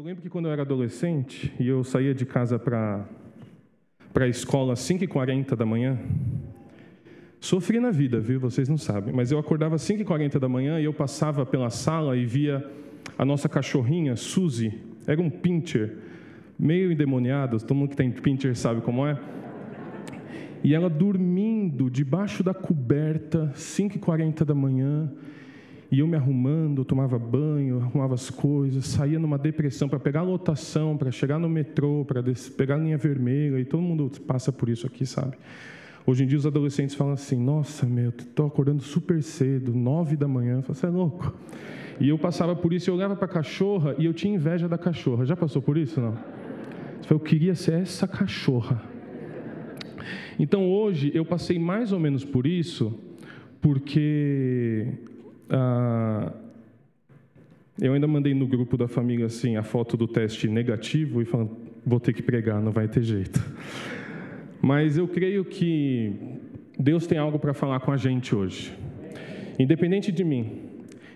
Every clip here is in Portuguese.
Eu lembro que quando eu era adolescente e eu saía de casa para a escola às 5h40 da manhã, sofri na vida, viu? Vocês não sabem, mas eu acordava às 5h40 da manhã e eu passava pela sala e via a nossa cachorrinha, Suzy, era um pincher, meio endemoniado, todo mundo que tem pincher sabe como é. E ela dormindo debaixo da coberta, 5h40 da manhã, e eu me arrumando, tomava banho, arrumava as coisas, saía numa depressão para pegar a lotação, para chegar no metrô, para pegar a linha vermelha, e todo mundo passa por isso aqui, sabe? Hoje em dia os adolescentes falam assim: Nossa, meu, estou acordando super cedo, nove da manhã. Eu falo, Você é louco? E eu passava por isso, eu olhava para a cachorra e eu tinha inveja da cachorra. Já passou por isso, não? Eu queria ser essa cachorra. Então hoje eu passei mais ou menos por isso, porque ah, eu ainda mandei no grupo da família assim a foto do teste negativo e falando, vou ter que pregar, não vai ter jeito. Mas eu creio que Deus tem algo para falar com a gente hoje, independente de mim.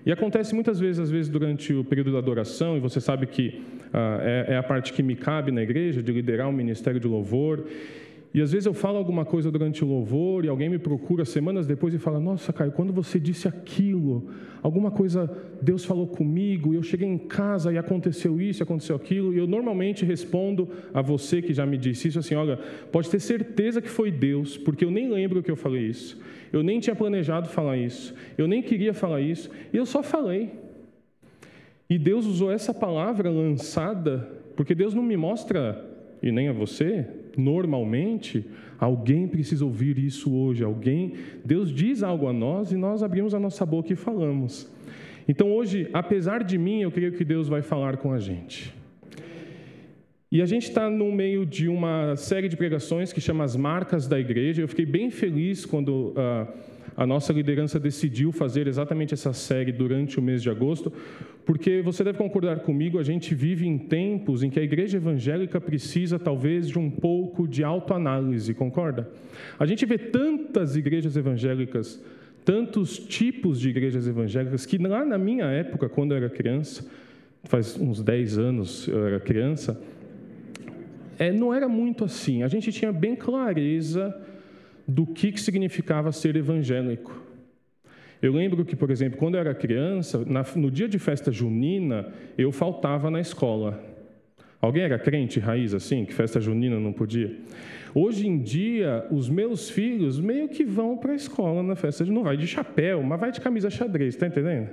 E acontece muitas vezes, às vezes durante o período da adoração, e você sabe que ah, é, é a parte que me cabe na igreja, de liderar um ministério de louvor. E às vezes eu falo alguma coisa durante o louvor e alguém me procura semanas depois e fala: Nossa, Caio, quando você disse aquilo, alguma coisa Deus falou comigo, eu cheguei em casa e aconteceu isso, aconteceu aquilo. E eu normalmente respondo a você que já me disse isso assim: Olha, pode ter certeza que foi Deus, porque eu nem lembro que eu falei isso. Eu nem tinha planejado falar isso. Eu nem queria falar isso. E eu só falei. E Deus usou essa palavra lançada, porque Deus não me mostra, e nem a você, normalmente, alguém precisa ouvir isso hoje. Alguém, Deus diz algo a nós e nós abrimos a nossa boca e falamos. Então hoje, apesar de mim, eu creio que Deus vai falar com a gente. E a gente está no meio de uma série de pregações que chama As Marcas da Igreja. Eu fiquei bem feliz quando uh, a nossa liderança decidiu fazer exatamente essa série durante o mês de agosto, porque você deve concordar comigo, a gente vive em tempos em que a igreja evangélica precisa talvez de um pouco de autoanálise, concorda? A gente vê tantas igrejas evangélicas, tantos tipos de igrejas evangélicas, que lá na minha época, quando eu era criança, faz uns 10 anos eu era criança, é, não era muito assim. A gente tinha bem clareza do que, que significava ser evangélico. Eu lembro que, por exemplo, quando eu era criança, na, no dia de festa junina, eu faltava na escola. Alguém era crente raiz assim, que festa junina não podia? Hoje em dia, os meus filhos meio que vão para a escola na festa, não vai de chapéu, mas vai de camisa xadrez, está entendendo?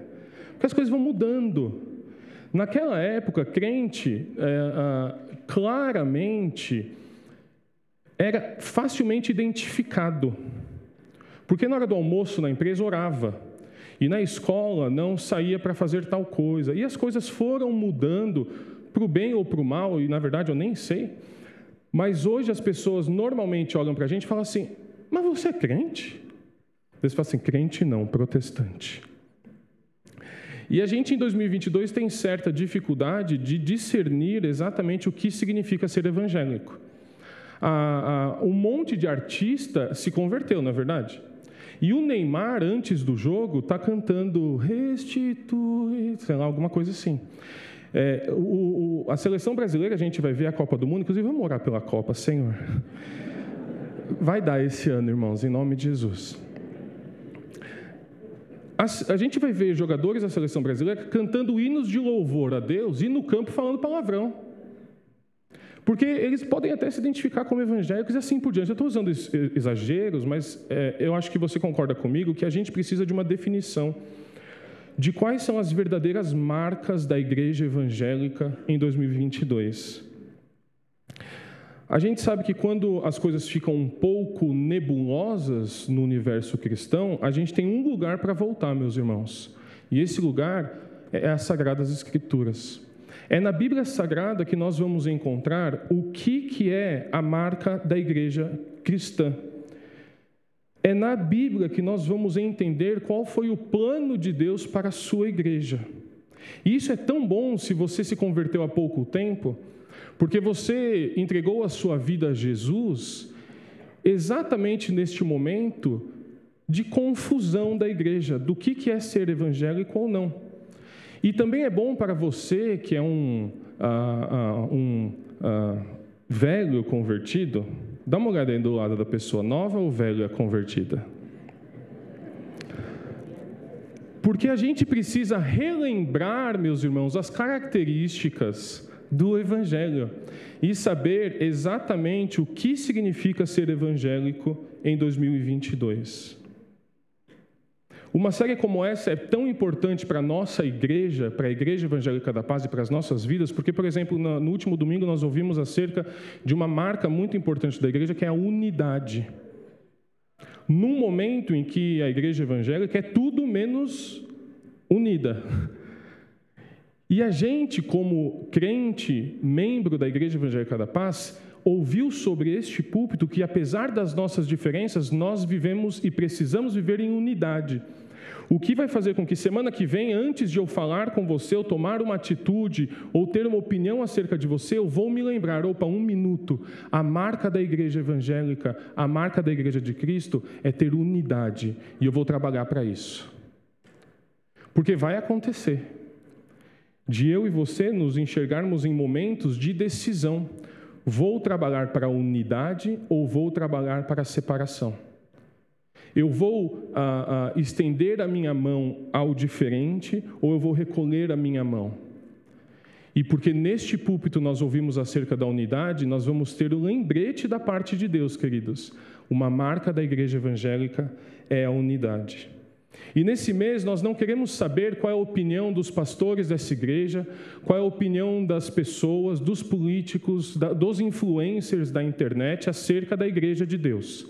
Porque as coisas vão mudando. Naquela época, crente, é, claramente, era facilmente identificado. Porque na hora do almoço na empresa orava. E na escola não saía para fazer tal coisa. E as coisas foram mudando para o bem ou para o mal, e na verdade eu nem sei. Mas hoje as pessoas normalmente olham para a gente e falam assim: Mas você é crente? Eles falam assim: crente não, protestante. E a gente em 2022 tem certa dificuldade de discernir exatamente o que significa ser evangélico. um monte de artista se converteu, não é verdade? E o Neymar, antes do jogo, está cantando restitui, sei lá, alguma coisa assim. É, o, o, a seleção brasileira, a gente vai ver a Copa do Mundo, inclusive vamos orar pela Copa, Senhor. Vai dar esse ano, irmãos, em nome de Jesus. A, a gente vai ver jogadores da seleção brasileira cantando hinos de louvor a Deus e no campo falando palavrão. Porque eles podem até se identificar como evangélicos e assim por diante. Eu estou usando exageros, mas é, eu acho que você concorda comigo que a gente precisa de uma definição de quais são as verdadeiras marcas da igreja evangélica em 2022. A gente sabe que quando as coisas ficam um pouco nebulosas no universo cristão, a gente tem um lugar para voltar, meus irmãos. E esse lugar é as Sagradas Escrituras. É na Bíblia Sagrada que nós vamos encontrar o que, que é a marca da igreja cristã. É na Bíblia que nós vamos entender qual foi o plano de Deus para a sua igreja. E isso é tão bom se você se converteu há pouco tempo, porque você entregou a sua vida a Jesus exatamente neste momento de confusão da igreja, do que é ser evangélico ou não. E também é bom para você, que é um ah, ah, um ah, velho convertido, dá uma olhada aí do lado da pessoa, nova ou velha convertida? Porque a gente precisa relembrar, meus irmãos, as características do Evangelho e saber exatamente o que significa ser evangélico em 2022. Uma série como essa é tão importante para a nossa igreja, para a Igreja Evangélica da Paz e para as nossas vidas, porque, por exemplo, no último domingo nós ouvimos acerca de uma marca muito importante da igreja, que é a unidade. Num momento em que a igreja evangélica é tudo menos unida. E a gente, como crente, membro da Igreja Evangélica da Paz, ouviu sobre este púlpito que, apesar das nossas diferenças, nós vivemos e precisamos viver em unidade. O que vai fazer com que semana que vem, antes de eu falar com você, ou tomar uma atitude, ou ter uma opinião acerca de você, eu vou me lembrar, opa, um minuto, a marca da igreja evangélica, a marca da igreja de Cristo é ter unidade, e eu vou trabalhar para isso. Porque vai acontecer de eu e você nos enxergarmos em momentos de decisão. Vou trabalhar para a unidade ou vou trabalhar para a separação? Eu vou ah, ah, estender a minha mão ao diferente ou eu vou recolher a minha mão? E porque neste púlpito nós ouvimos acerca da unidade, nós vamos ter o lembrete da parte de Deus, queridos. Uma marca da igreja evangélica é a unidade. E nesse mês nós não queremos saber qual é a opinião dos pastores dessa igreja, qual é a opinião das pessoas, dos políticos, dos influencers da internet acerca da igreja de Deus.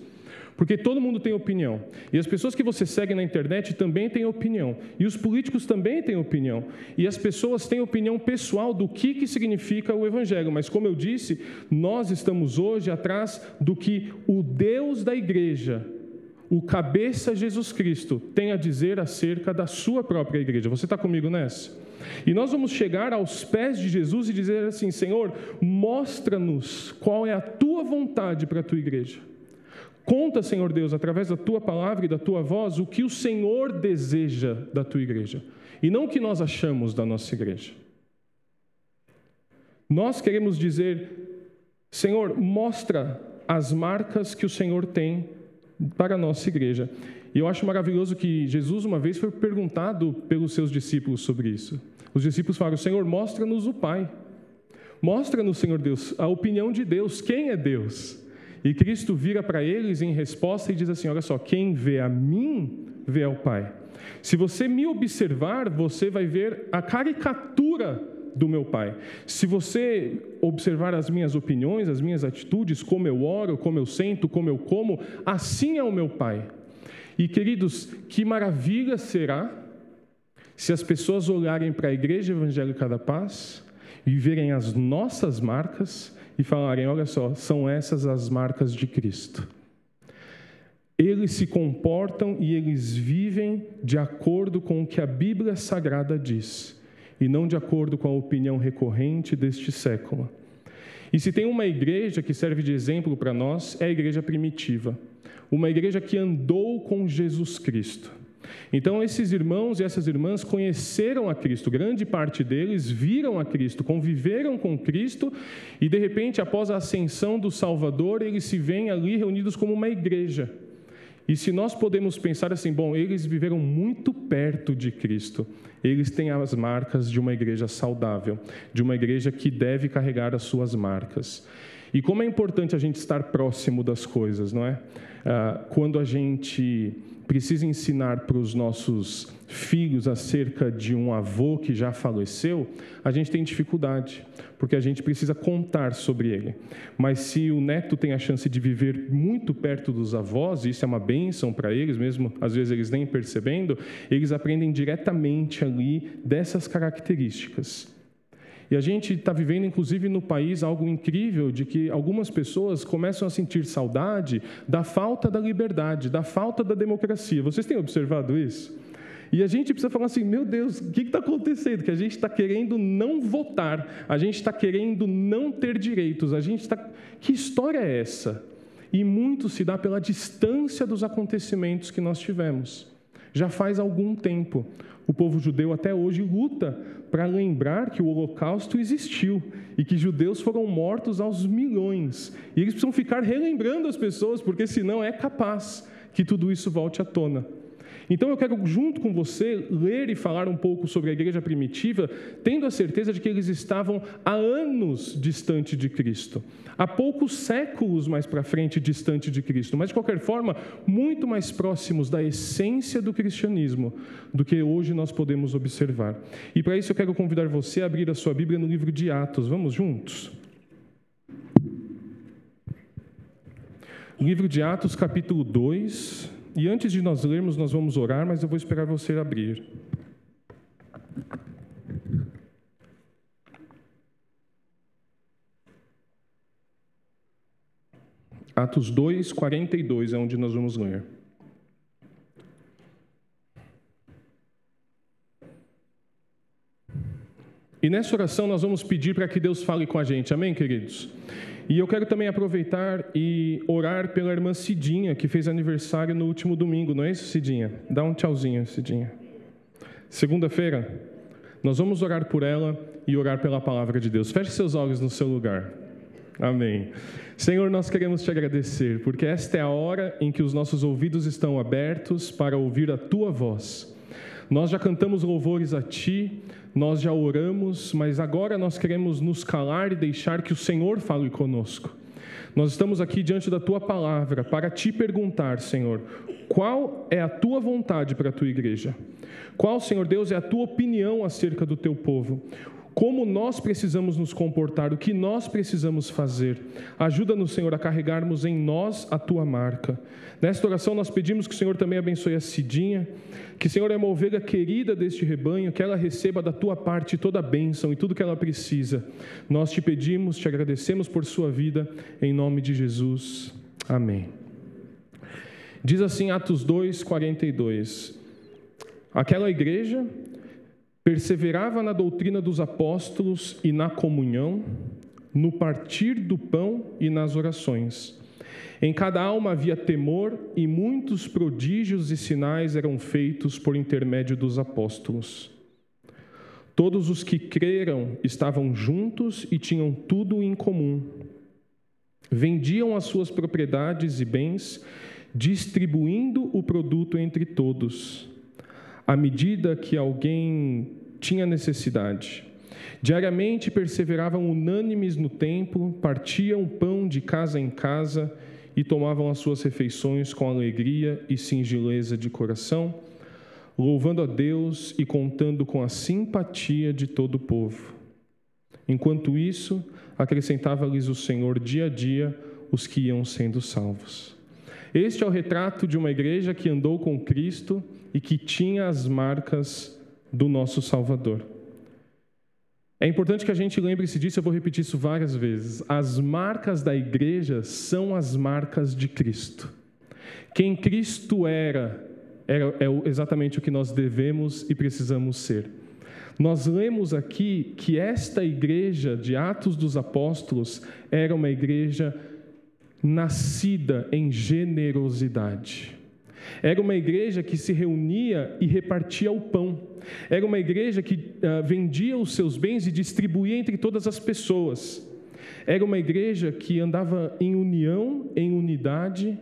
Porque todo mundo tem opinião. E as pessoas que você segue na internet também têm opinião. E os políticos também têm opinião. E as pessoas têm opinião pessoal do que, que significa o Evangelho. Mas, como eu disse, nós estamos hoje atrás do que o Deus da igreja o cabeça Jesus Cristo tem a dizer acerca da sua própria igreja. Você está comigo nessa? E nós vamos chegar aos pés de Jesus e dizer assim: Senhor, mostra-nos qual é a tua vontade para a tua igreja. Conta, Senhor Deus, através da tua palavra e da tua voz, o que o Senhor deseja da tua igreja e não o que nós achamos da nossa igreja. Nós queremos dizer, Senhor, mostra as marcas que o Senhor tem para a nossa igreja. E eu acho maravilhoso que Jesus, uma vez, foi perguntado pelos seus discípulos sobre isso. Os discípulos falaram: Senhor, mostra-nos o Pai. Mostra-nos, Senhor Deus, a opinião de Deus. Quem é Deus? E Cristo vira para eles em resposta e diz assim: Olha só, quem vê a mim, vê ao Pai. Se você me observar, você vai ver a caricatura do meu Pai. Se você observar as minhas opiniões, as minhas atitudes, como eu oro, como eu sento, como eu como, assim é o meu Pai. E queridos, que maravilha será se as pessoas olharem para a Igreja Evangélica da Paz e verem as nossas marcas e falarem: olha só, são essas as marcas de Cristo. Eles se comportam e eles vivem de acordo com o que a Bíblia Sagrada diz e não de acordo com a opinião recorrente deste século. E se tem uma igreja que serve de exemplo para nós, é a igreja primitiva, uma igreja que andou com Jesus Cristo. Então, esses irmãos e essas irmãs conheceram a Cristo, grande parte deles viram a Cristo, conviveram com Cristo, e de repente, após a ascensão do Salvador, eles se veem ali reunidos como uma igreja. E se nós podemos pensar assim, bom, eles viveram muito perto de Cristo, eles têm as marcas de uma igreja saudável, de uma igreja que deve carregar as suas marcas. E como é importante a gente estar próximo das coisas, não é? Ah, quando a gente precisa ensinar para os nossos filhos acerca de um avô que já faleceu, a gente tem dificuldade, porque a gente precisa contar sobre ele. Mas se o neto tem a chance de viver muito perto dos avós, isso é uma bênção para eles, mesmo às vezes eles nem percebendo, eles aprendem diretamente ali dessas características. E a gente está vivendo, inclusive, no país algo incrível de que algumas pessoas começam a sentir saudade da falta da liberdade, da falta da democracia. Vocês têm observado isso? E a gente precisa falar assim: meu Deus, o que está acontecendo? Que a gente está querendo não votar, a gente está querendo não ter direitos, a gente está. Que história é essa? E muito se dá pela distância dos acontecimentos que nós tivemos. Já faz algum tempo. O povo judeu até hoje luta para lembrar que o Holocausto existiu e que judeus foram mortos aos milhões. E eles precisam ficar relembrando as pessoas, porque senão é capaz que tudo isso volte à tona. Então eu quero, junto com você, ler e falar um pouco sobre a igreja primitiva, tendo a certeza de que eles estavam há anos distante de Cristo, há poucos séculos mais para frente distante de Cristo, mas de qualquer forma, muito mais próximos da essência do cristianismo do que hoje nós podemos observar. E para isso eu quero convidar você a abrir a sua Bíblia no livro de Atos. Vamos juntos? Livro de Atos, capítulo 2. E antes de nós lermos, nós vamos orar, mas eu vou esperar você abrir. Atos 2, 42 é onde nós vamos ler. E nessa oração nós vamos pedir para que Deus fale com a gente, amém, queridos? E eu quero também aproveitar e orar pela irmã Cidinha, que fez aniversário no último domingo, não é isso, Cidinha? Dá um tchauzinho, Cidinha. Segunda-feira, nós vamos orar por ela e orar pela palavra de Deus. Feche seus olhos no seu lugar. Amém. Senhor, nós queremos te agradecer, porque esta é a hora em que os nossos ouvidos estão abertos para ouvir a tua voz. Nós já cantamos louvores a ti, nós já oramos, mas agora nós queremos nos calar e deixar que o Senhor fale conosco. Nós estamos aqui diante da tua palavra para te perguntar, Senhor, qual é a tua vontade para a tua igreja? Qual, Senhor Deus, é a tua opinião acerca do teu povo? Como nós precisamos nos comportar, o que nós precisamos fazer. Ajuda-nos, Senhor, a carregarmos em nós a tua marca. Nesta oração, nós pedimos que o Senhor também abençoe a Cidinha, que, Senhor, é uma ovelha querida deste rebanho, que ela receba da tua parte toda a bênção e tudo que ela precisa. Nós te pedimos, te agradecemos por sua vida, em nome de Jesus. Amém. Diz assim Atos 2, 42. Aquela igreja perseverava na doutrina dos apóstolos e na comunhão, no partir do pão e nas orações. Em cada alma havia temor e muitos prodígios e sinais eram feitos por intermédio dos apóstolos. Todos os que creram estavam juntos e tinham tudo em comum. Vendiam as suas propriedades e bens, distribuindo o produto entre todos à medida que alguém tinha necessidade. Diariamente perseveravam unânimes no templo, partiam pão de casa em casa e tomavam as suas refeições com alegria e singeleza de coração, louvando a Deus e contando com a simpatia de todo o povo. Enquanto isso, acrescentava-lhes o Senhor dia a dia os que iam sendo salvos. Este é o retrato de uma igreja que andou com Cristo e que tinha as marcas do nosso Salvador. É importante que a gente lembre-se disso, eu vou repetir isso várias vezes. As marcas da igreja são as marcas de Cristo. Quem Cristo era, era é exatamente o que nós devemos e precisamos ser. Nós lemos aqui que esta igreja de Atos dos Apóstolos era uma igreja nascida em generosidade. Era uma igreja que se reunia e repartia o pão. Era uma igreja que uh, vendia os seus bens e distribuía entre todas as pessoas. Era uma igreja que andava em união, em unidade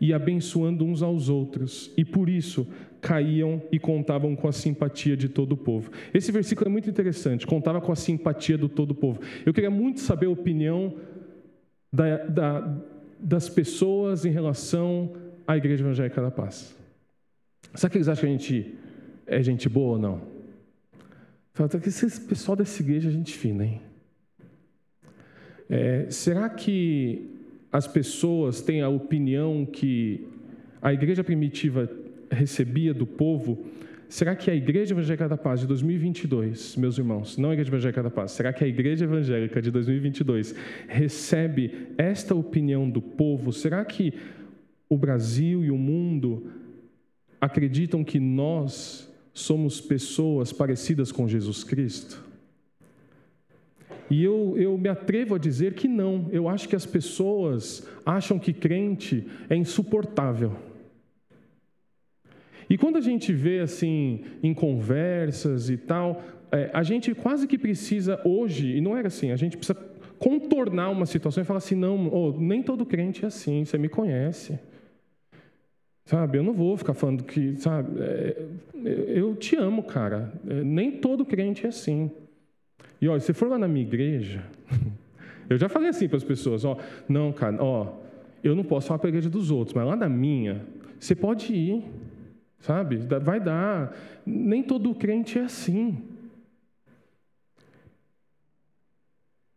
e abençoando uns aos outros. E por isso caíam e contavam com a simpatia de todo o povo. Esse versículo é muito interessante, contava com a simpatia do todo o povo. Eu queria muito saber a opinião da, da, das pessoas em relação à Igreja Evangélica da Paz. Será que eles acham que a gente é gente boa ou não? Fala, que esse pessoal dessa igreja é gente fina, hein? É, será que as pessoas têm a opinião que a igreja primitiva recebia do povo? Será que a Igreja Evangélica da Paz de 2022, meus irmãos, não a Igreja Evangélica da Paz, será que a Igreja Evangélica de 2022 recebe esta opinião do povo? Será que o Brasil e o mundo acreditam que nós somos pessoas parecidas com Jesus Cristo? E eu, eu me atrevo a dizer que não. Eu acho que as pessoas acham que crente é insuportável. E quando a gente vê assim em conversas e tal, é, a gente quase que precisa hoje, e não era assim, a gente precisa contornar uma situação e falar assim, não, oh, nem todo crente é assim, você me conhece. Sabe, eu não vou ficar falando que, sabe, é, eu te amo, cara. É, nem todo crente é assim. E olha, se for lá na minha igreja, eu já falei assim para as pessoas, ó, não, cara, ó, eu não posso falar para a igreja dos outros, mas lá na minha, você pode ir, sabe? Vai dar. Nem todo crente é assim.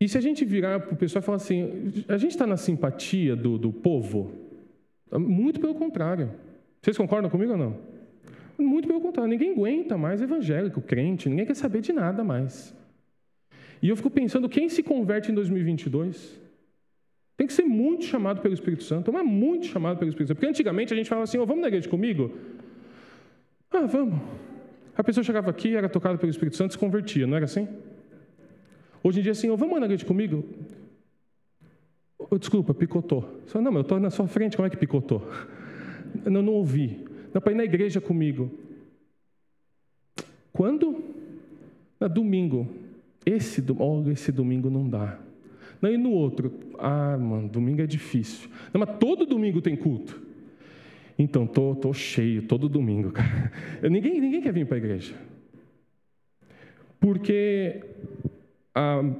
E se a gente virar para o pessoal e falar assim, a gente está na simpatia do, do povo? Muito pelo contrário. Vocês concordam comigo ou não? Muito pelo contrário. Ninguém aguenta mais evangélico, crente, ninguém quer saber de nada mais. E eu fico pensando, quem se converte em 2022? Tem que ser muito chamado pelo Espírito Santo, mas muito chamado pelo Espírito Santo. Porque antigamente a gente falava assim, oh, vamos na igreja comigo? Ah, vamos. A pessoa chegava aqui, era tocada pelo Espírito Santo, se convertia, não era assim? Hoje em dia, assim, oh, vamos na igreja comigo? Oh, desculpa, picotou. Só, não, eu estou na sua frente, como é que picotou? Não, não ouvi. Não, para ir na igreja comigo. Quando? Na domingo. Esse, oh, esse domingo não dá. Não, e no outro? Ah, mano, domingo é difícil. Não, mas todo domingo tem culto. Então, tô, tô cheio todo domingo, cara. Ninguém, ninguém quer vir para a igreja. Porque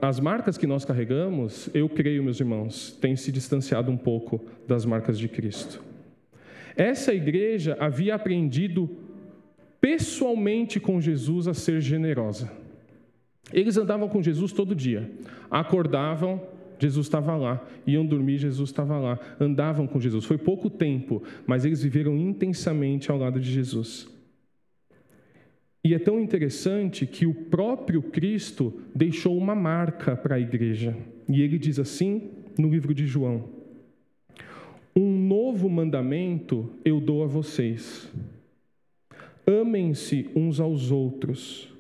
as marcas que nós carregamos, eu creio, meus irmãos, têm se distanciado um pouco das marcas de Cristo. Essa igreja havia aprendido pessoalmente com Jesus a ser generosa. Eles andavam com Jesus todo dia. Acordavam, Jesus estava lá. Iam dormir, Jesus estava lá. Andavam com Jesus. Foi pouco tempo, mas eles viveram intensamente ao lado de Jesus. E é tão interessante que o próprio Cristo deixou uma marca para a igreja. E ele diz assim no livro de João: Um novo mandamento eu dou a vocês. Amem-se uns aos outros.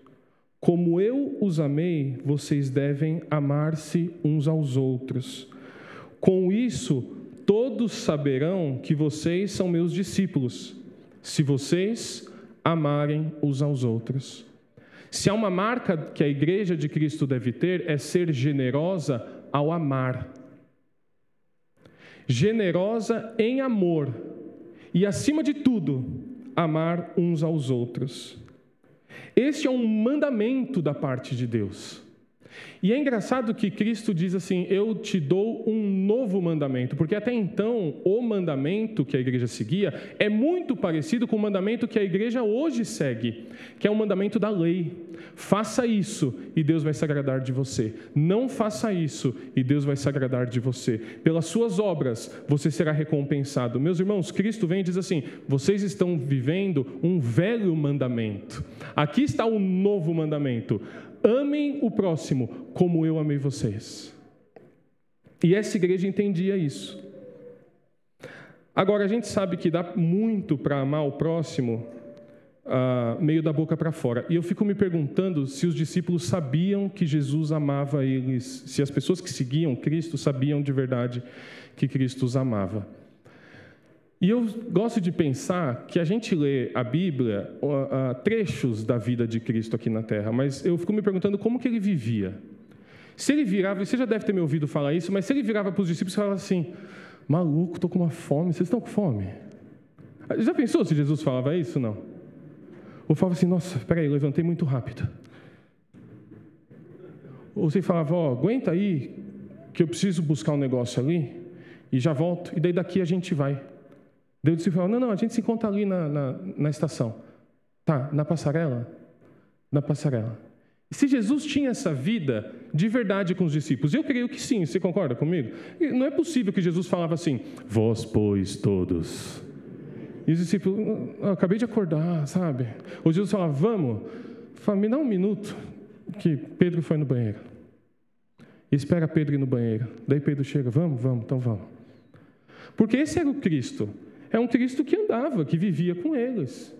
Como eu os amei, vocês devem amar-se uns aos outros. Com isso, todos saberão que vocês são meus discípulos, se vocês amarem uns aos outros. Se há uma marca que a igreja de Cristo deve ter, é ser generosa ao amar. Generosa em amor. E, acima de tudo, amar uns aos outros. Este é um mandamento da parte de Deus. E é engraçado que Cristo diz assim: Eu te dou um novo mandamento, porque até então o mandamento que a igreja seguia é muito parecido com o mandamento que a igreja hoje segue, que é o mandamento da lei. Faça isso e Deus vai se agradar de você. Não faça isso e Deus vai se agradar de você. Pelas suas obras você será recompensado. Meus irmãos, Cristo vem e diz assim: Vocês estão vivendo um velho mandamento. Aqui está o novo mandamento Amem o próximo como eu amei vocês. E essa igreja entendia isso. Agora, a gente sabe que dá muito para amar o próximo uh, meio da boca para fora. E eu fico me perguntando se os discípulos sabiam que Jesus amava eles, se as pessoas que seguiam Cristo sabiam de verdade que Cristo os amava. E eu gosto de pensar que a gente lê a Bíblia, trechos da vida de Cristo aqui na Terra, mas eu fico me perguntando como que ele vivia. Se ele virava, você já deve ter me ouvido falar isso, mas se ele virava para os discípulos e falava assim: maluco, estou com uma fome, vocês estão com fome? Já pensou se Jesus falava isso? Não. Ou falava assim: nossa, peraí, levantei muito rápido. Ou você falava: ó, oh, aguenta aí, que eu preciso buscar um negócio ali, e já volto, e daí daqui a gente vai. Deus disse: Não, não, a gente se encontra ali na, na, na estação. Tá, na passarela? Na passarela. Se Jesus tinha essa vida de verdade com os discípulos? Eu creio que sim, você concorda comigo? Não é possível que Jesus falava assim: Vós, pois, todos. E os discípulos, acabei de acordar, sabe? Ou Jesus falava: Vamos, fala, me dá um minuto, que Pedro foi no banheiro. E espera Pedro ir no banheiro. Daí Pedro chega: Vamos, vamos, então vamos. Porque esse era o Cristo. É um Cristo que andava, que vivia com eles.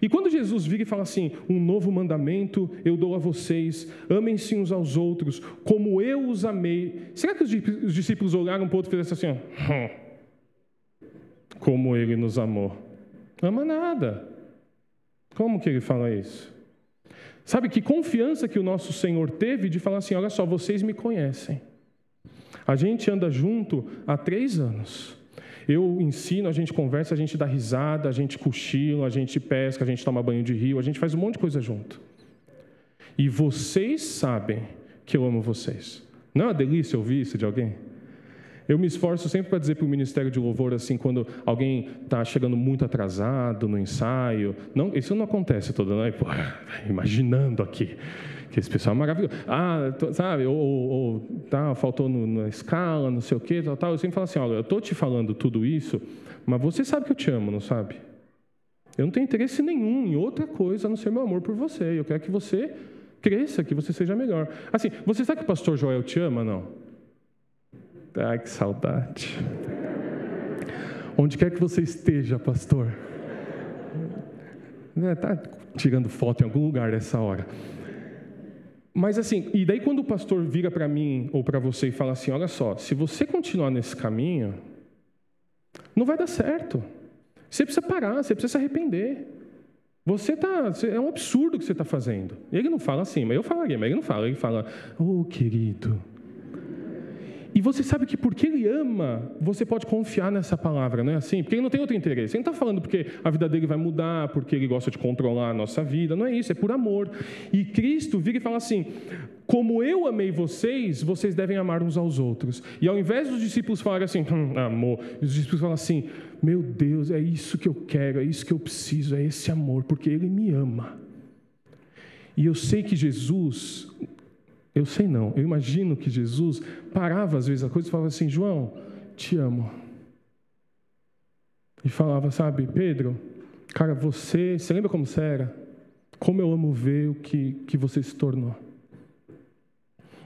E quando Jesus vira e fala assim: Um novo mandamento eu dou a vocês, amem-se uns aos outros, como eu os amei. Será que os discípulos olharam um para o outro e fizeram assim: ó, Como ele nos amou? Ama nada. Como que ele fala isso? Sabe que confiança que o nosso Senhor teve de falar assim: olha só, vocês me conhecem. A gente anda junto há três anos. Eu ensino, a gente conversa, a gente dá risada, a gente cochila, a gente pesca, a gente toma banho de rio, a gente faz um monte de coisa junto. E vocês sabem que eu amo vocês. Não é uma delícia ouvir isso de alguém? Eu me esforço sempre para dizer para o Ministério de Louvor, assim, quando alguém está chegando muito atrasado no ensaio. Não, isso não acontece toda noite. Imaginando aqui que esse pessoal é maravilhoso. Ah, sabe, ou, ou tá, faltou no, na escala, não sei o quê, tal, tal. Eu sempre falo assim, olha, eu estou te falando tudo isso, mas você sabe que eu te amo, não sabe? Eu não tenho interesse nenhum em outra coisa a não ser meu amor por você. Eu quero que você cresça, que você seja melhor. Assim, você sabe que o pastor Joel te ama, não? Ai, que saudade. Onde quer que você esteja, pastor. Está né, tirando foto em algum lugar nessa hora. Mas assim, e daí quando o pastor vira para mim ou para você e fala assim: olha só, se você continuar nesse caminho, não vai dar certo. Você precisa parar, você precisa se arrepender. Você tá, é um absurdo o que você está fazendo. Ele não fala assim, mas eu falaria, mas ele não fala. Ele fala: oh querido, e você sabe que porque ele ama, você pode confiar nessa palavra, não é assim? Porque ele não tem outro interesse. Ele não está falando porque a vida dele vai mudar, porque ele gosta de controlar a nossa vida. Não é isso, é por amor. E Cristo vira e fala assim: como eu amei vocês, vocês devem amar uns aos outros. E ao invés dos discípulos falarem assim, hum, amor, os discípulos falam assim: meu Deus, é isso que eu quero, é isso que eu preciso, é esse amor, porque ele me ama. E eu sei que Jesus eu sei não, eu imagino que Jesus parava às vezes a coisa e falava assim: João, te amo. E falava, sabe, Pedro, cara, você, você lembra como você era? Como eu amo ver o que, que você se tornou.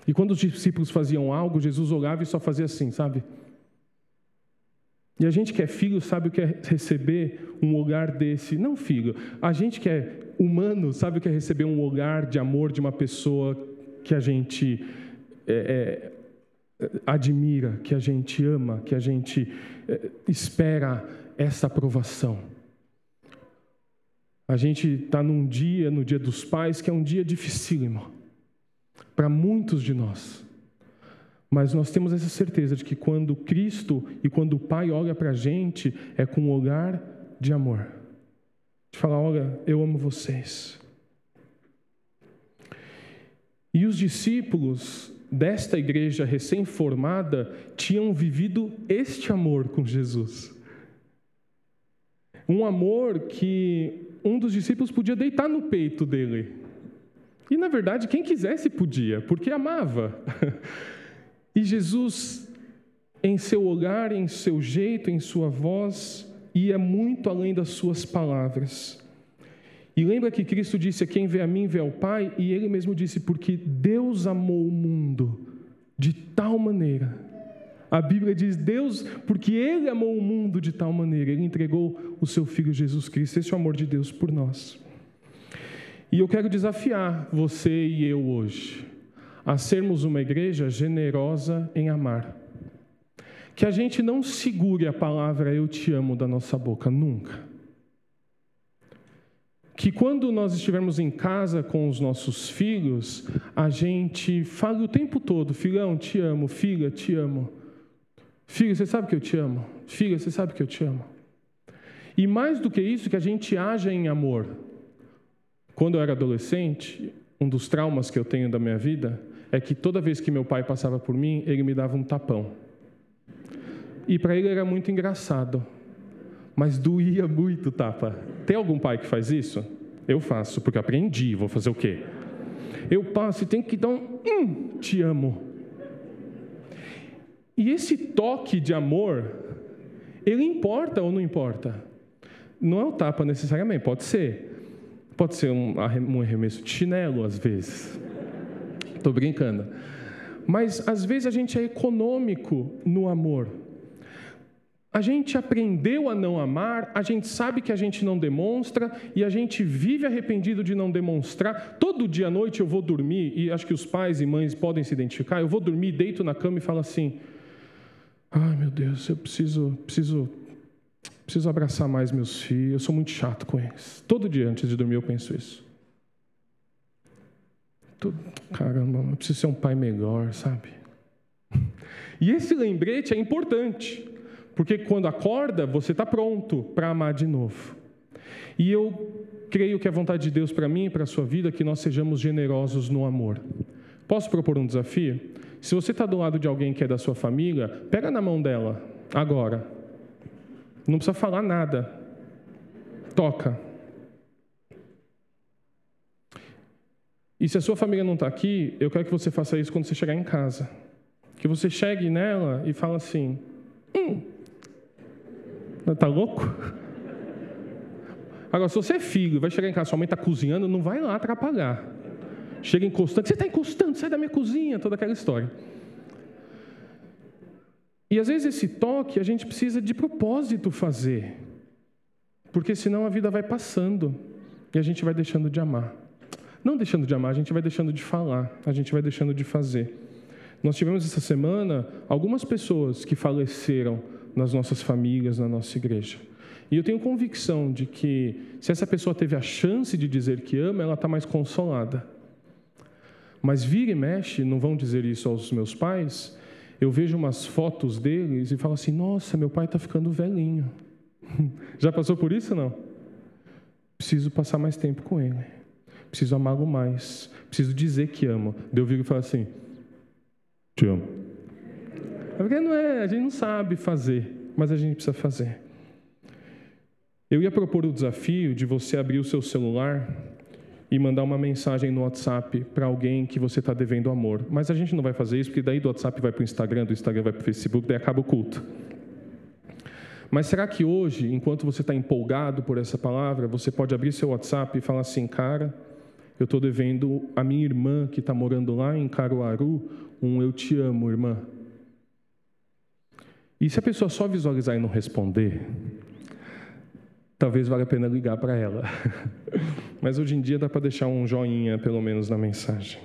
E quando os discípulos faziam algo, Jesus olhava e só fazia assim, sabe? E a gente que é filho sabe o que é receber um olhar desse. Não filho, a gente que é humano sabe o que é receber um olhar de amor de uma pessoa que a gente é, é, admira, que a gente ama, que a gente é, espera essa aprovação. A gente está num dia, no Dia dos Pais, que é um dia dificílimo para muitos de nós. Mas nós temos essa certeza de que quando Cristo e quando o Pai olha para a gente, é com um olhar de amor. De falar: olha, eu amo vocês. E os discípulos desta igreja recém-formada tinham vivido este amor com Jesus. Um amor que um dos discípulos podia deitar no peito dele. E na verdade, quem quisesse podia, porque amava. E Jesus, em seu olhar, em seu jeito, em sua voz, ia muito além das suas palavras. E lembra que Cristo disse: Quem vê a mim vê ao Pai, e ele mesmo disse: Porque Deus amou o mundo de tal maneira. A Bíblia diz: Deus, porque Ele amou o mundo de tal maneira, Ele entregou o seu Filho Jesus Cristo. Esse é o amor de Deus por nós. E eu quero desafiar você e eu hoje a sermos uma igreja generosa em amar. Que a gente não segure a palavra eu te amo da nossa boca, nunca que quando nós estivermos em casa com os nossos filhos, a gente fale o tempo todo: filhão, te amo, filha, te amo. Filha, você sabe que eu te amo. Filha, você sabe que eu te amo. E mais do que isso, que a gente haja em amor. Quando eu era adolescente, um dos traumas que eu tenho da minha vida é que toda vez que meu pai passava por mim, ele me dava um tapão. E para ele era muito engraçado mas doía muito tapa. Tem algum pai que faz isso? Eu faço, porque aprendi, vou fazer o quê? Eu passo e tenho que dar um hum, te amo. E esse toque de amor, ele importa ou não importa? Não é o tapa necessariamente, pode ser. Pode ser um, um arremesso de chinelo, às vezes. Estou brincando. Mas, às vezes, a gente é econômico no amor. A gente aprendeu a não amar, a gente sabe que a gente não demonstra e a gente vive arrependido de não demonstrar. Todo dia à noite eu vou dormir, e acho que os pais e mães podem se identificar. Eu vou dormir, deito na cama e falo assim: Ai meu Deus, eu preciso, preciso Preciso abraçar mais meus filhos, eu sou muito chato com eles. Todo dia antes de dormir eu penso isso. Caramba, eu preciso ser um pai melhor, sabe? E esse lembrete é importante, porque quando acorda, você está pronto para amar de novo. E eu creio que a vontade de Deus para mim e para a sua vida é que nós sejamos generosos no amor. Posso propor um desafio? Se você está do lado de alguém que é da sua família, pega na mão dela, agora. Não precisa falar nada. Toca. E se a sua família não está aqui, eu quero que você faça isso quando você chegar em casa. Que você chegue nela e fale assim: Hum, tá louco? Agora, se você é filho, vai chegar em casa, sua mãe está cozinhando, não vai lá atrapalhar. Chega encostando, você está encostando, sai da minha cozinha, toda aquela história. E às vezes esse toque a gente precisa de propósito fazer, porque senão a vida vai passando e a gente vai deixando de amar. Não deixando de amar, a gente vai deixando de falar, a gente vai deixando de fazer. Nós tivemos essa semana algumas pessoas que faleceram nas nossas famílias, na nossa igreja. E eu tenho convicção de que, se essa pessoa teve a chance de dizer que ama, ela está mais consolada. Mas vira e mexe, não vão dizer isso aos meus pais, eu vejo umas fotos deles e falo assim: nossa, meu pai está ficando velhinho. Já passou por isso não? Preciso passar mais tempo com ele. Preciso amá-lo mais. Preciso dizer que amo. Deu vir e fala assim: te amo. É porque não é, a gente não sabe fazer, mas a gente precisa fazer. Eu ia propor o desafio de você abrir o seu celular e mandar uma mensagem no WhatsApp para alguém que você está devendo amor. Mas a gente não vai fazer isso, porque daí do WhatsApp vai para o Instagram, do Instagram vai para o Facebook, daí acaba o culto. Mas será que hoje, enquanto você está empolgado por essa palavra, você pode abrir seu WhatsApp e falar assim, cara, eu estou devendo a minha irmã que está morando lá em Caruaru um eu te amo, irmã. E se a pessoa só visualizar e não responder, talvez valha a pena ligar para ela. Mas hoje em dia dá para deixar um joinha, pelo menos, na mensagem.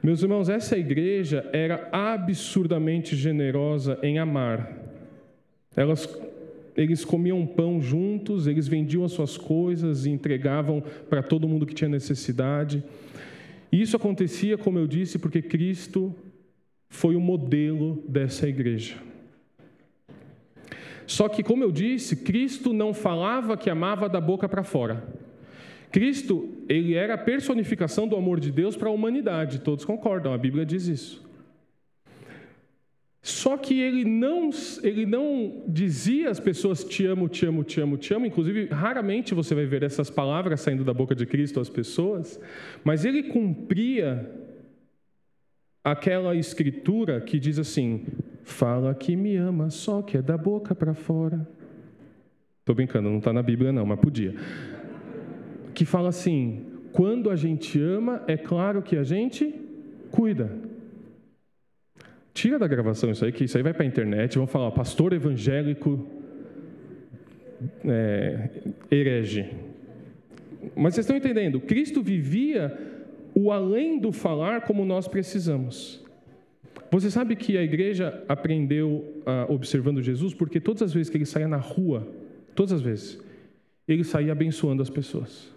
Meus irmãos, essa igreja era absurdamente generosa em amar. Elas, eles comiam pão juntos, eles vendiam as suas coisas e entregavam para todo mundo que tinha necessidade. E isso acontecia, como eu disse, porque Cristo foi o modelo dessa igreja. Só que, como eu disse, Cristo não falava que amava da boca para fora. Cristo, ele era a personificação do amor de Deus para a humanidade, todos concordam, a Bíblia diz isso. Só que ele não, ele não dizia às pessoas te amo, te amo, te amo, te amo. Inclusive, raramente você vai ver essas palavras saindo da boca de Cristo às pessoas, mas ele cumpria aquela escritura que diz assim: Fala que me ama, só que é da boca para fora. Estou brincando, não está na Bíblia não, mas podia. Que fala assim: quando a gente ama, é claro que a gente cuida. Tira da gravação isso aí, que isso aí vai para a internet. Vão falar, pastor evangélico é, herege. Mas vocês estão entendendo? Cristo vivia o além do falar como nós precisamos. Você sabe que a igreja aprendeu uh, observando Jesus porque todas as vezes que ele saía na rua, todas as vezes, ele saía abençoando as pessoas.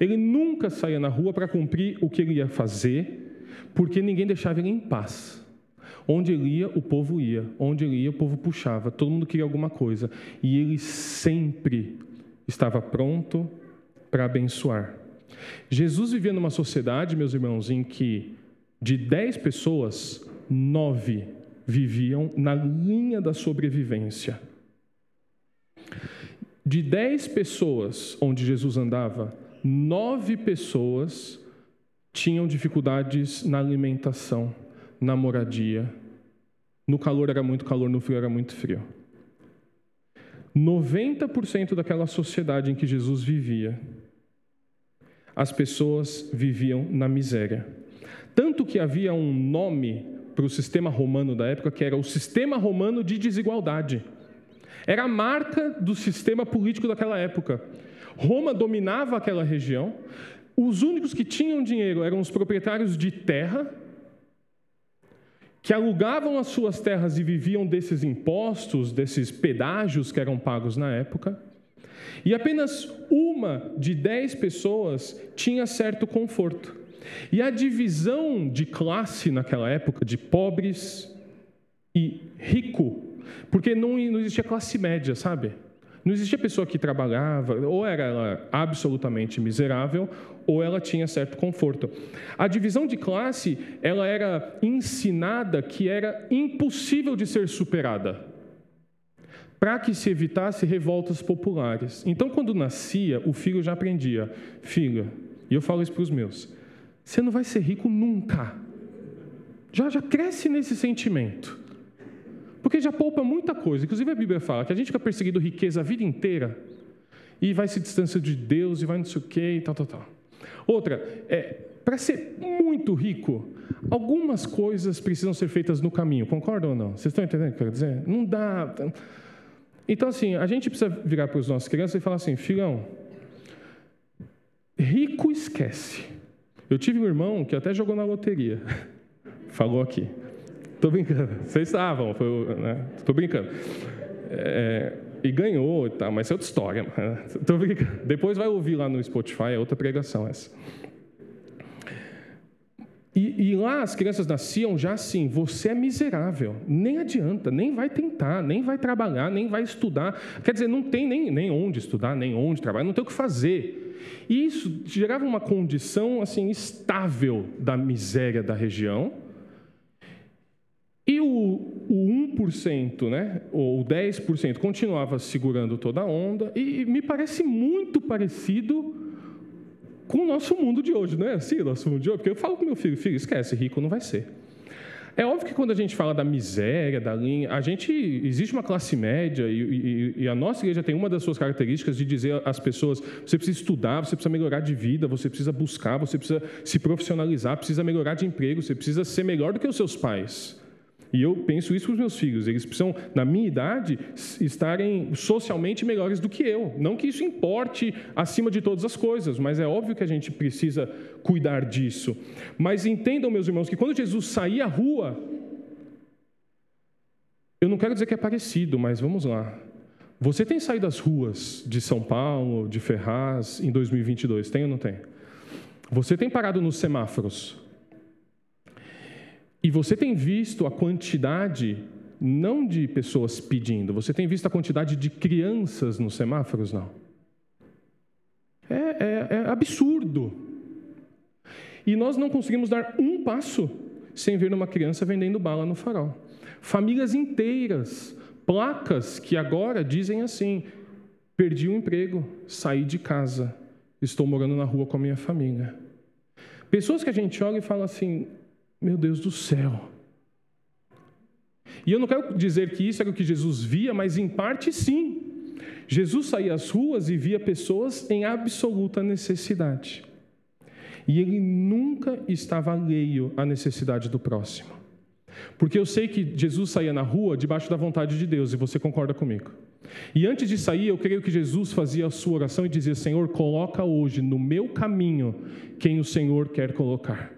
Ele nunca saía na rua para cumprir o que ele ia fazer, porque ninguém deixava ele em paz. Onde ele ia, o povo ia. Onde ele ia, o povo puxava. Todo mundo queria alguma coisa. E ele sempre estava pronto para abençoar. Jesus vivia numa sociedade, meus irmãos, em que de dez pessoas, nove viviam na linha da sobrevivência. De dez pessoas onde Jesus andava, nove pessoas tinham dificuldades na alimentação, na moradia. No calor era muito calor, no frio era muito frio. 90% daquela sociedade em que Jesus vivia, as pessoas viviam na miséria. Tanto que havia um nome para o sistema romano da época que era o sistema romano de desigualdade. Era a marca do sistema político daquela época. Roma dominava aquela região. Os únicos que tinham dinheiro eram os proprietários de terra, que alugavam as suas terras e viviam desses impostos, desses pedágios que eram pagos na época. E apenas uma de dez pessoas tinha certo conforto. E a divisão de classe naquela época, de pobres e rico, porque não, existia classe média, sabe? Não existia pessoa que trabalhava, ou era ela absolutamente miserável, ou ela tinha certo conforto. A divisão de classe, ela era ensinada que era impossível de ser superada, para que se evitasse revoltas populares. Então, quando nascia, o filho já aprendia: filho, e eu falo isso para os meus, você não vai ser rico nunca. Já, já cresce nesse sentimento. Porque já poupa muita coisa. Inclusive a Bíblia fala que a gente fica perseguindo riqueza a vida inteira e vai se distanciando de Deus e vai não sei o quê e tal, tal, tal. Outra, é, para ser muito rico, algumas coisas precisam ser feitas no caminho, concordam ou não? Vocês estão entendendo o que eu quero dizer? Não dá. Então, assim, a gente precisa virar para os nossos crianças e falar assim: filhão, rico esquece. Eu tive um irmão que até jogou na loteria, falou aqui. Estou brincando. Vocês estavam, estou né? brincando. É, e ganhou tal, mas é outra história. Brincando. Depois vai ouvir lá no Spotify, é outra pregação essa. E, e, lá as crianças nasciam já assim: você é miserável, nem adianta, nem vai tentar, nem vai trabalhar, nem vai estudar. Quer dizer, não tem nem, nem onde estudar, nem onde trabalhar, não tem o que fazer. E isso gerava uma condição assim estável da miséria da região e o, o 1%, né, ou 10%, continuava segurando toda a onda, e me parece muito parecido com o nosso mundo de hoje, não é assim, o nosso mundo de hoje? Porque eu falo com meu filho, filho, esquece, rico não vai ser. É óbvio que quando a gente fala da miséria, da linha, a gente existe uma classe média e, e, e, a nossa igreja tem uma das suas características de dizer às pessoas: você precisa estudar, você precisa melhorar de vida, você precisa buscar, você precisa se profissionalizar, precisa melhorar de emprego, você precisa ser melhor do que os seus pais. E eu penso isso com os meus filhos. Eles precisam, na minha idade, estarem socialmente melhores do que eu. Não que isso importe acima de todas as coisas, mas é óbvio que a gente precisa cuidar disso. Mas entendam, meus irmãos, que quando Jesus saía à rua, eu não quero dizer que é parecido, mas vamos lá. Você tem saído às ruas de São Paulo, de Ferraz, em 2022? Tem ou não tem? Você tem parado nos semáforos? E você tem visto a quantidade, não de pessoas pedindo, você tem visto a quantidade de crianças nos semáforos? Não. É, é, é absurdo. E nós não conseguimos dar um passo sem ver uma criança vendendo bala no farol. Famílias inteiras, placas que agora dizem assim: perdi o emprego, saí de casa, estou morando na rua com a minha família. Pessoas que a gente olha e fala assim: meu Deus do céu. E eu não quero dizer que isso era o que Jesus via, mas em parte sim. Jesus saía às ruas e via pessoas em absoluta necessidade. E ele nunca estava alheio à necessidade do próximo. Porque eu sei que Jesus saía na rua debaixo da vontade de Deus, e você concorda comigo. E antes de sair, eu creio que Jesus fazia a sua oração e dizia: Senhor, coloca hoje no meu caminho quem o Senhor quer colocar.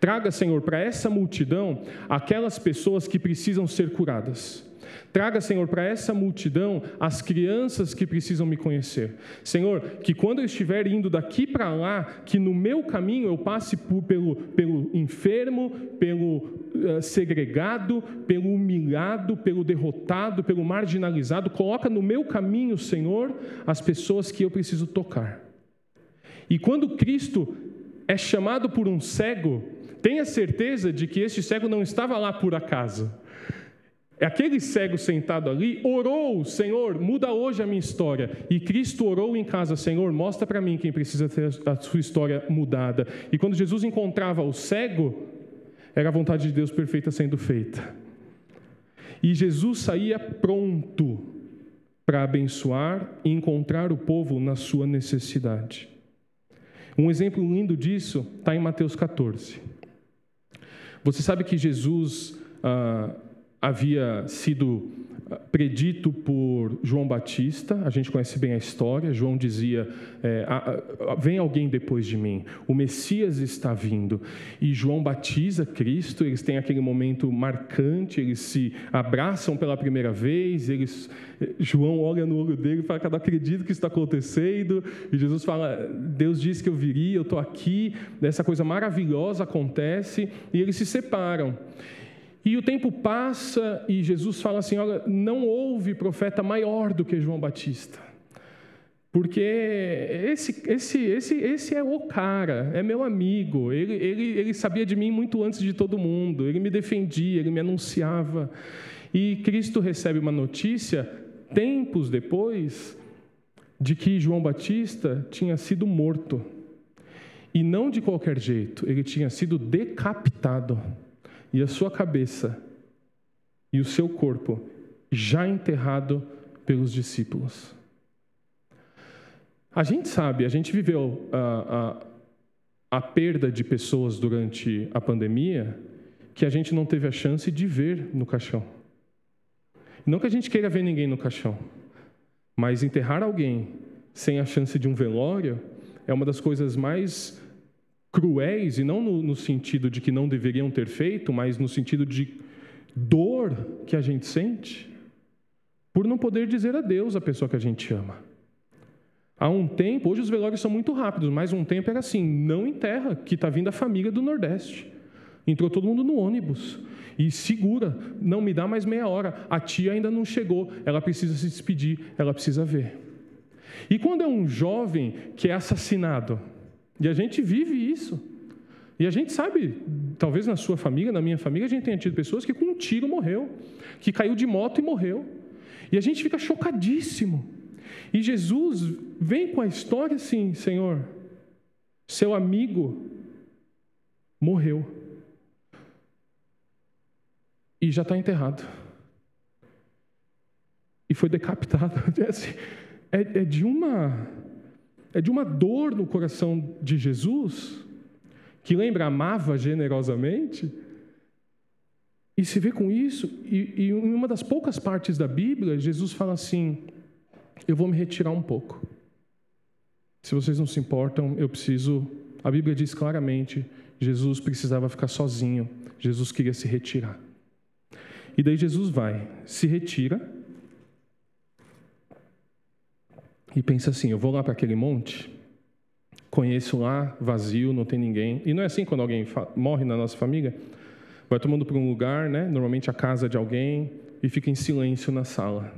Traga, Senhor, para essa multidão aquelas pessoas que precisam ser curadas. Traga, Senhor, para essa multidão as crianças que precisam me conhecer. Senhor, que quando eu estiver indo daqui para lá, que no meu caminho eu passe por, pelo, pelo enfermo, pelo uh, segregado, pelo humilhado, pelo derrotado, pelo marginalizado. Coloca no meu caminho, Senhor, as pessoas que eu preciso tocar. E quando Cristo é chamado por um cego, tenha certeza de que este cego não estava lá por acaso. Aquele cego sentado ali orou, Senhor, muda hoje a minha história. E Cristo orou em casa, Senhor, mostra para mim quem precisa ter a sua história mudada. E quando Jesus encontrava o cego, era a vontade de Deus perfeita sendo feita. E Jesus saía pronto para abençoar e encontrar o povo na sua necessidade. Um exemplo lindo disso está em Mateus 14. Você sabe que Jesus, ah, havia sido predito por João Batista, a gente conhece bem a história. João dizia: é, Vem alguém depois de mim, o Messias está vindo. E João batiza Cristo, eles têm aquele momento marcante, eles se abraçam pela primeira vez. Eles, João olha no olho dele e fala: Cada acredito que está acontecendo. E Jesus fala: Deus disse que eu viria, eu estou aqui. Essa coisa maravilhosa acontece e eles se separam. E o tempo passa e Jesus fala assim: olha, não houve profeta maior do que João Batista. Porque esse, esse, esse, esse é o cara, é meu amigo. Ele, ele, ele sabia de mim muito antes de todo mundo. Ele me defendia, ele me anunciava. E Cristo recebe uma notícia, tempos depois, de que João Batista tinha sido morto. E não de qualquer jeito, ele tinha sido decapitado e a sua cabeça e o seu corpo já enterrado pelos discípulos. A gente sabe, a gente viveu a, a, a perda de pessoas durante a pandemia que a gente não teve a chance de ver no caixão. Não que a gente queira ver ninguém no caixão, mas enterrar alguém sem a chance de um velório é uma das coisas mais cruéis, e não no, no sentido de que não deveriam ter feito, mas no sentido de dor que a gente sente, por não poder dizer adeus à pessoa que a gente ama. Há um tempo, hoje os velórios são muito rápidos, mas um tempo era assim: não enterra, que está vindo a família do Nordeste. Entrou todo mundo no ônibus. E segura, não me dá mais meia hora. A tia ainda não chegou, ela precisa se despedir, ela precisa ver. E quando é um jovem que é assassinado, e a gente vive isso. E a gente sabe, talvez na sua família, na minha família, a gente tenha tido pessoas que com um tiro morreu, que caiu de moto e morreu. E a gente fica chocadíssimo. E Jesus vem com a história assim: Senhor, seu amigo morreu. E já está enterrado. E foi decapitado. É, assim, é, é de uma é de uma dor no coração de Jesus, que lembra, amava generosamente, e se vê com isso, e, e em uma das poucas partes da Bíblia, Jesus fala assim: Eu vou me retirar um pouco. Se vocês não se importam, eu preciso. A Bíblia diz claramente: Jesus precisava ficar sozinho, Jesus queria se retirar. E daí Jesus vai, se retira, e pensa assim: eu vou lá para aquele monte, conheço lá, vazio, não tem ninguém. E não é assim quando alguém morre na nossa família? Vai tomando para um lugar, né? normalmente a casa de alguém, e fica em silêncio na sala.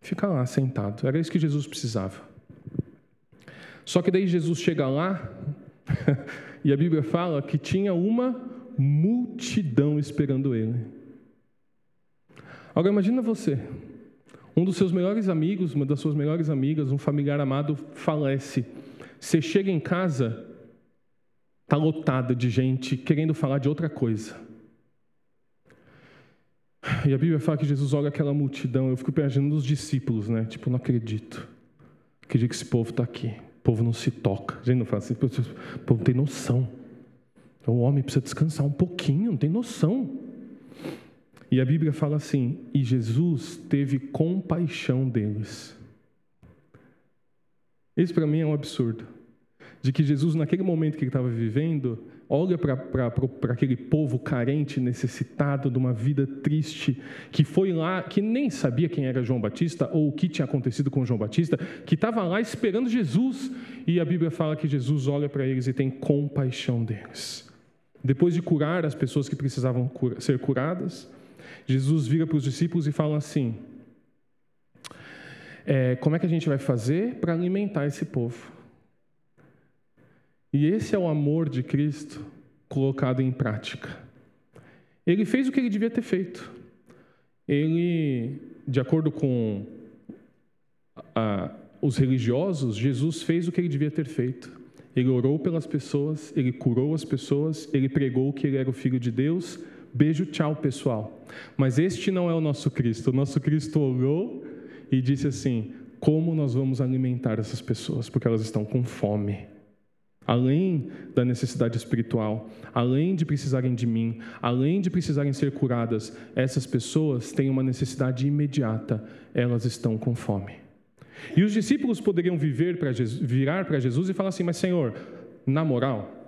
Fica lá sentado. Era isso que Jesus precisava. Só que daí Jesus chega lá, e a Bíblia fala que tinha uma multidão esperando ele. Agora imagina você, um dos seus melhores amigos, uma das suas melhores amigas, um familiar amado falece. Você chega em casa, está lotada de gente querendo falar de outra coisa. E a Bíblia fala que Jesus olha aquela multidão. Eu fico imaginando os discípulos, né? Tipo, não acredito. Acredito que esse povo está aqui. O povo não se toca. A gente não fala assim, o povo não tem noção. O homem precisa descansar um pouquinho, não tem noção. E a Bíblia fala assim: e Jesus teve compaixão deles. Esse para mim é um absurdo. De que Jesus, naquele momento que ele estava vivendo, olha para aquele povo carente, necessitado de uma vida triste, que foi lá, que nem sabia quem era João Batista ou o que tinha acontecido com João Batista, que estava lá esperando Jesus. E a Bíblia fala que Jesus olha para eles e tem compaixão deles. Depois de curar as pessoas que precisavam ser curadas, Jesus vira para os discípulos e fala assim: é, como é que a gente vai fazer para alimentar esse povo? E esse é o amor de Cristo colocado em prática. Ele fez o que ele devia ter feito. Ele, de acordo com a, os religiosos, Jesus fez o que ele devia ter feito. Ele orou pelas pessoas, ele curou as pessoas, ele pregou que ele era o filho de Deus Beijo, tchau, pessoal. Mas este não é o nosso Cristo. O nosso Cristo olhou e disse assim: como nós vamos alimentar essas pessoas? Porque elas estão com fome. além da necessidade espiritual, além de precisarem de mim, além de precisarem ser curadas, essas pessoas têm uma necessidade imediata, elas estão com fome. E os discípulos poderiam viver para virar para Jesus e falar assim: Mas Senhor, na moral,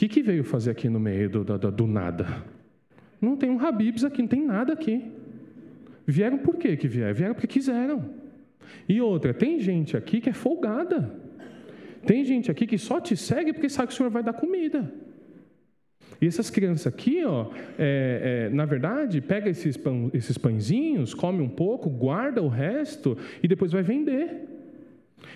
que, que veio fazer aqui no meio do, do, do nada? Não tem um Habibs aqui, não tem nada aqui. Vieram por quê que vieram? Vieram porque quiseram. E outra, tem gente aqui que é folgada. Tem gente aqui que só te segue porque sabe que o Senhor vai dar comida. E essas crianças aqui, ó, é, é, na verdade, pega esses, pão, esses pãezinhos, come um pouco, guarda o resto e depois vai vender.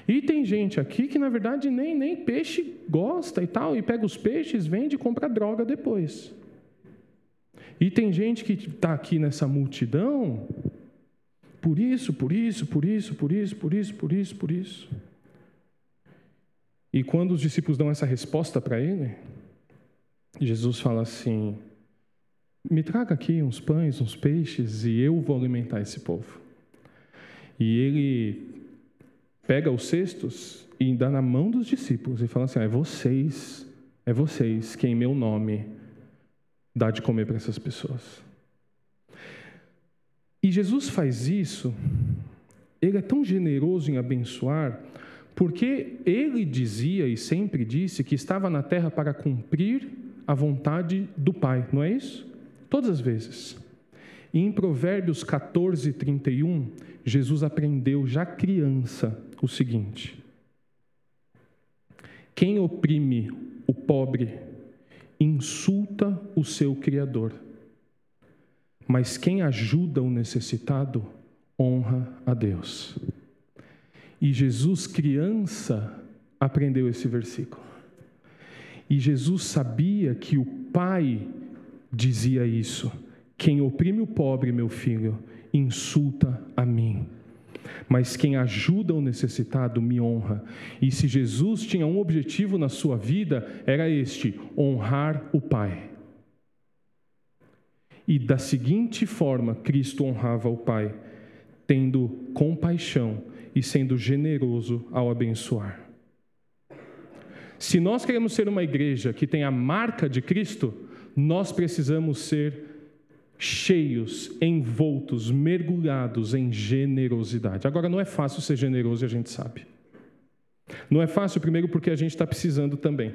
E tem gente aqui que, na verdade, nem, nem peixe gosta e tal, e pega os peixes, vende e compra droga depois. E tem gente que está aqui nessa multidão por isso, por isso, por isso, por isso, por isso, por isso, por isso. E quando os discípulos dão essa resposta para ele, Jesus fala assim: Me traga aqui uns pães, uns peixes, e eu vou alimentar esse povo. E ele pega os cestos e dá na mão dos discípulos e fala assim: É vocês, é vocês que em meu nome dá de comer para essas pessoas. E Jesus faz isso, ele é tão generoso em abençoar, porque ele dizia e sempre disse que estava na terra para cumprir a vontade do Pai, não é isso? Todas as vezes. E em Provérbios 14, 31, Jesus aprendeu já criança o seguinte: Quem oprime o pobre insulta o seu Criador, mas quem ajuda o necessitado honra a Deus. E Jesus, criança, aprendeu esse versículo. E Jesus sabia que o Pai dizia isso: quem oprime o pobre, meu filho, insulta a mim. Mas quem ajuda o necessitado me honra. E se Jesus tinha um objetivo na sua vida, era este: honrar o Pai. E da seguinte forma, Cristo honrava o Pai, tendo compaixão e sendo generoso ao abençoar. Se nós queremos ser uma igreja que tem a marca de Cristo, nós precisamos ser cheios, envoltos, mergulhados em generosidade. Agora, não é fácil ser generoso e a gente sabe. Não é fácil, primeiro, porque a gente está precisando também.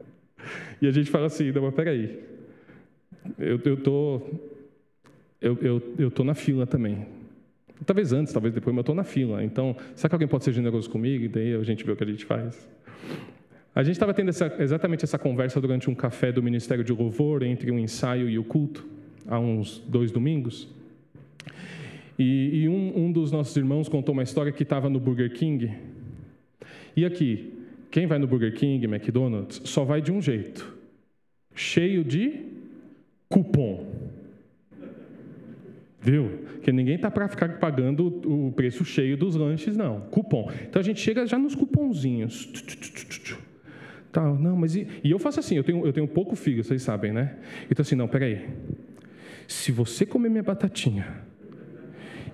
e a gente fala assim: não, mas peraí, eu estou eu, eu, eu tô na fila também. Talvez antes, talvez depois, mas eu estou na fila. Então, será que alguém pode ser generoso comigo? E daí a gente vê o que a gente faz. A gente estava tendo essa, exatamente essa conversa durante um café do Ministério de Louvor, entre o ensaio e o culto, há uns dois domingos. E, e um, um, dos nossos irmãos contou uma história que estava no Burger King. E aqui, quem vai no Burger King, McDonald's, só vai de um jeito: cheio de cupom. Viu? Porque ninguém está para ficar pagando o preço cheio dos lanches, não. Cupom. Então a gente chega já nos cupomzinhos. Tá, não, mas e, e eu faço assim, eu tenho, eu tenho pouco fígado, vocês sabem, né? Então assim, não, peraí. Se você comer minha batatinha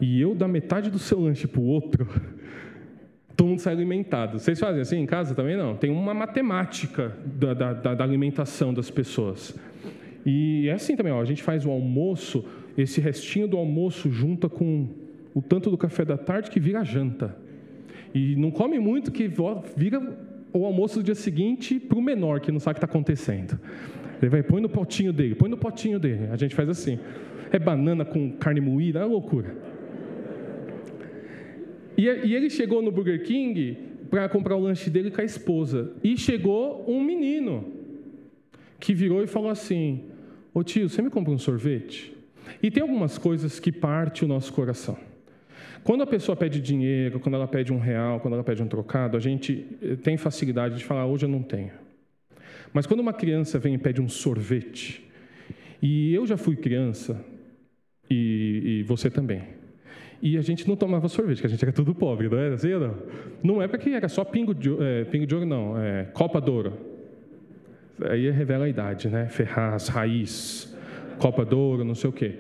e eu dar metade do seu lanche para o outro, todo mundo sai alimentado. Vocês fazem assim em casa também? Não. Tem uma matemática da, da, da alimentação das pessoas. E é assim também, ó, a gente faz o almoço esse restinho do almoço junta com o tanto do café da tarde que vira janta. E não come muito que vira o almoço do dia seguinte para o menor que não sabe o que está acontecendo. Ele vai, põe no potinho dele, põe no potinho dele. A gente faz assim. É banana com carne moída, é uma loucura. E, e ele chegou no Burger King para comprar o lanche dele com a esposa. E chegou um menino que virou e falou assim: Ô tio, você me compra um sorvete? E tem algumas coisas que parte o nosso coração. Quando a pessoa pede dinheiro, quando ela pede um real, quando ela pede um trocado, a gente eh, tem facilidade de falar, hoje eu não tenho. Mas quando uma criança vem e pede um sorvete, e eu já fui criança, e, e você também, e a gente não tomava sorvete, porque a gente era tudo pobre, não era assim não? Não é porque era só pingo de, é, pingo de ouro, não, é Copa d'Ouro. Aí revela a idade, né? Ferraz, Raiz, Copa d'Ouro, não sei o quê.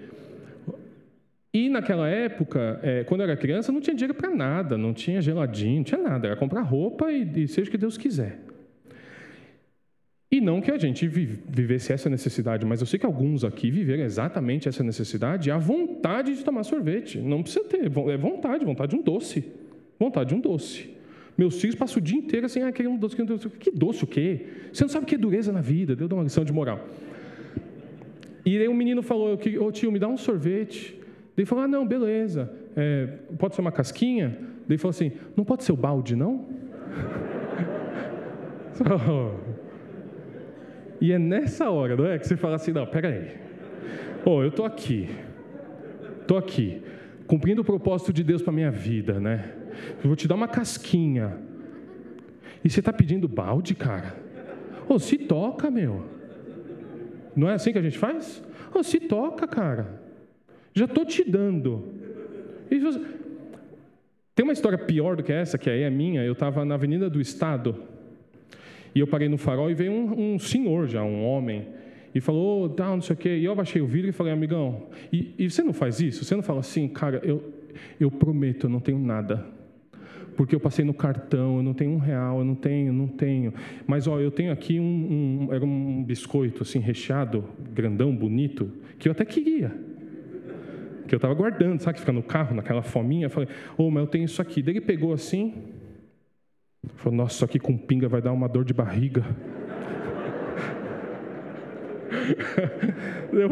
E naquela época, é, quando eu era criança, não tinha dinheiro para nada, não tinha geladinho, não tinha nada. Era comprar roupa e, e seja o que Deus quiser. E não que a gente vivesse essa necessidade, mas eu sei que alguns aqui viveram exatamente essa necessidade, a vontade de tomar sorvete. Não precisa ter, é vontade, vontade de um doce. Vontade de um doce. Meus filhos passam o dia inteiro assim, ah, querendo um doce, querendo um doce. Que doce o quê? Você não sabe o que é dureza na vida. Deu uma lição de moral. E aí um menino falou, ô oh, tio, me dá um sorvete. Daí falou, ah, não, beleza. É, pode ser uma casquinha? Daí falou assim, não pode ser o balde, não? E é nessa hora, não é? Que você fala assim: não, peraí. Oh, eu estou aqui. Estou aqui. Cumprindo o propósito de Deus para minha vida, né? Eu vou te dar uma casquinha. E você está pedindo balde, cara? Oh, se toca, meu. Não é assim que a gente faz? Oh, se toca, cara. Já estou te dando. Você... Tem uma história pior do que essa, que aí é minha. Eu estava na Avenida do Estado e eu parei no farol e veio um, um senhor já, um homem, e falou, oh, tá, não sei o quê. E eu abaixei o vidro e falei, amigão, e, e você não faz isso? Você não fala assim, cara, eu, eu prometo, eu não tenho nada. Porque eu passei no cartão, eu não tenho um real, eu não tenho, não tenho. Mas, ó, eu tenho aqui um, um era um biscoito, assim, recheado, grandão, bonito, que eu até queria que eu estava guardando, sabe, que fica no carro, naquela fominha. Eu falei, ô, oh, mas eu tenho isso aqui. Daí ele pegou assim, Falou, nossa, isso aqui com pinga vai dar uma dor de barriga. eu,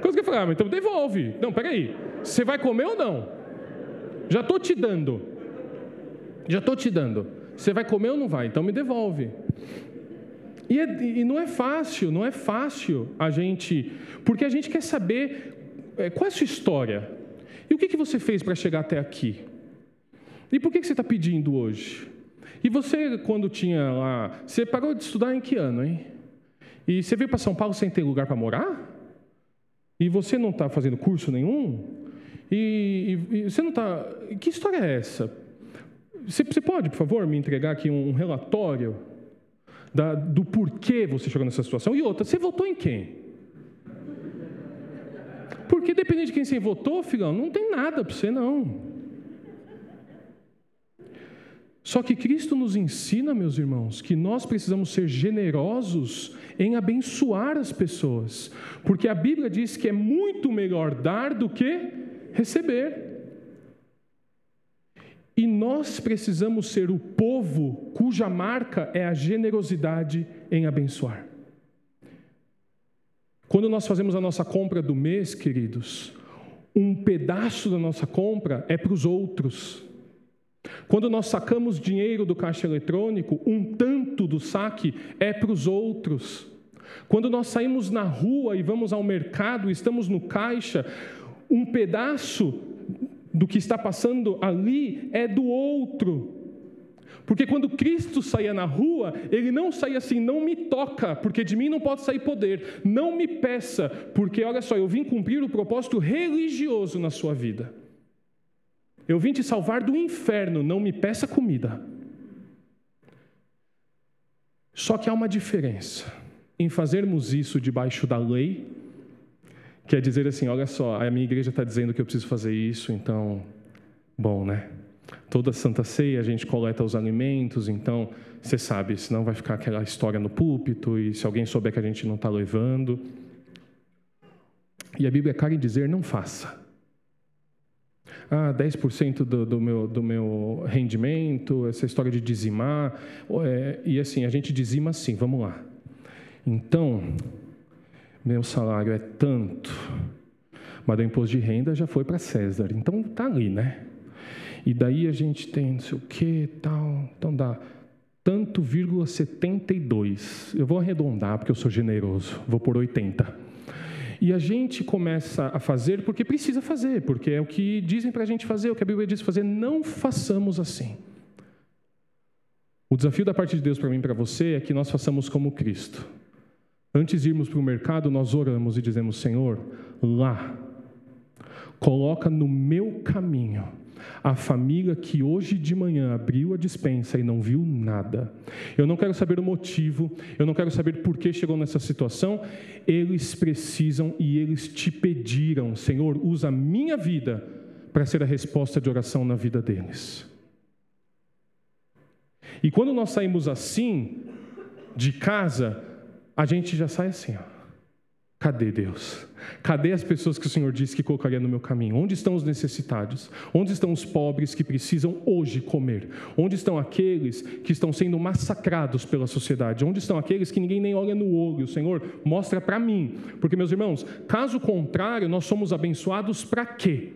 coisa que eu falei, ah, então devolve. Não, peraí. Você vai comer ou não? Já estou te dando. Já estou te dando. Você vai comer ou não vai? Então me devolve. E, é, e, não é fácil, não é fácil a gente. Porque a gente quer saber é, qual é a sua história. E o que, que você fez para chegar até aqui? E por que, que você está pedindo hoje? E você, quando tinha lá. Você parou de estudar em que ano, hein? E você veio para São Paulo sem ter lugar para morar? E você não está fazendo curso nenhum? E, e, e, você não está. Que história é essa? Você, você pode, por favor, me entregar aqui um, relatório da, do porquê você chegou nessa situação? E outra, você votou em quem? Porque dependendo de quem você votou, filhão, não tem nada para você, não. Só que Cristo nos ensina, meus irmãos, que nós precisamos ser generosos em abençoar as pessoas, porque a Bíblia diz que é muito melhor dar do que receber. E nós precisamos ser o povo cuja marca é a generosidade em abençoar. Quando nós fazemos a nossa compra do mês, queridos, um pedaço da nossa compra é para os outros. Quando nós sacamos dinheiro do caixa eletrônico, um tanto do saque é para os outros. Quando nós saímos na rua e vamos ao mercado, estamos no caixa, um pedaço do que está passando ali é do outro. Porque quando Cristo saía na rua, ele não saía assim, não me toca, porque de mim não pode sair poder, não me peça, porque olha só, eu vim cumprir o propósito religioso na sua vida. Eu vim te salvar do inferno, não me peça comida. Só que há uma diferença em fazermos isso debaixo da lei, quer dizer assim: olha só, a minha igreja está dizendo que eu preciso fazer isso, então, bom, né? Toda Santa Ceia a gente coleta os alimentos, então você sabe, senão vai ficar aquela história no púlpito, e se alguém souber que a gente não está levando. E a Bíblia é clara em dizer: não faça ah, 10% do, do, meu, do meu rendimento, essa história de dizimar. É, e assim, a gente dizima assim, vamos lá. Então, meu salário é tanto, mas o imposto de renda já foi para César, então tá ali, né? E daí a gente tem não sei o que, tal, então dá tanto, vírgula 72. Eu vou arredondar porque eu sou generoso, vou por 80. E a gente começa a fazer porque precisa fazer, porque é o que dizem para a gente fazer, o que a Bíblia diz fazer. Não façamos assim. O desafio da parte de Deus para mim e para você é que nós façamos como Cristo. Antes de irmos para o mercado, nós oramos e dizemos: Senhor, lá, coloca no meu caminho a família que hoje de manhã abriu a dispensa e não viu nada. Eu não quero saber o motivo, eu não quero saber por que chegou nessa situação. Eles precisam e eles te pediram, Senhor, usa a minha vida para ser a resposta de oração na vida deles. E quando nós saímos assim, de casa, a gente já sai assim, ó. Cadê Deus? Cadê as pessoas que o Senhor disse que colocaria no meu caminho? Onde estão os necessitados? Onde estão os pobres que precisam hoje comer? Onde estão aqueles que estão sendo massacrados pela sociedade? Onde estão aqueles que ninguém nem olha no olho? O Senhor mostra para mim. Porque, meus irmãos, caso contrário, nós somos abençoados para quê?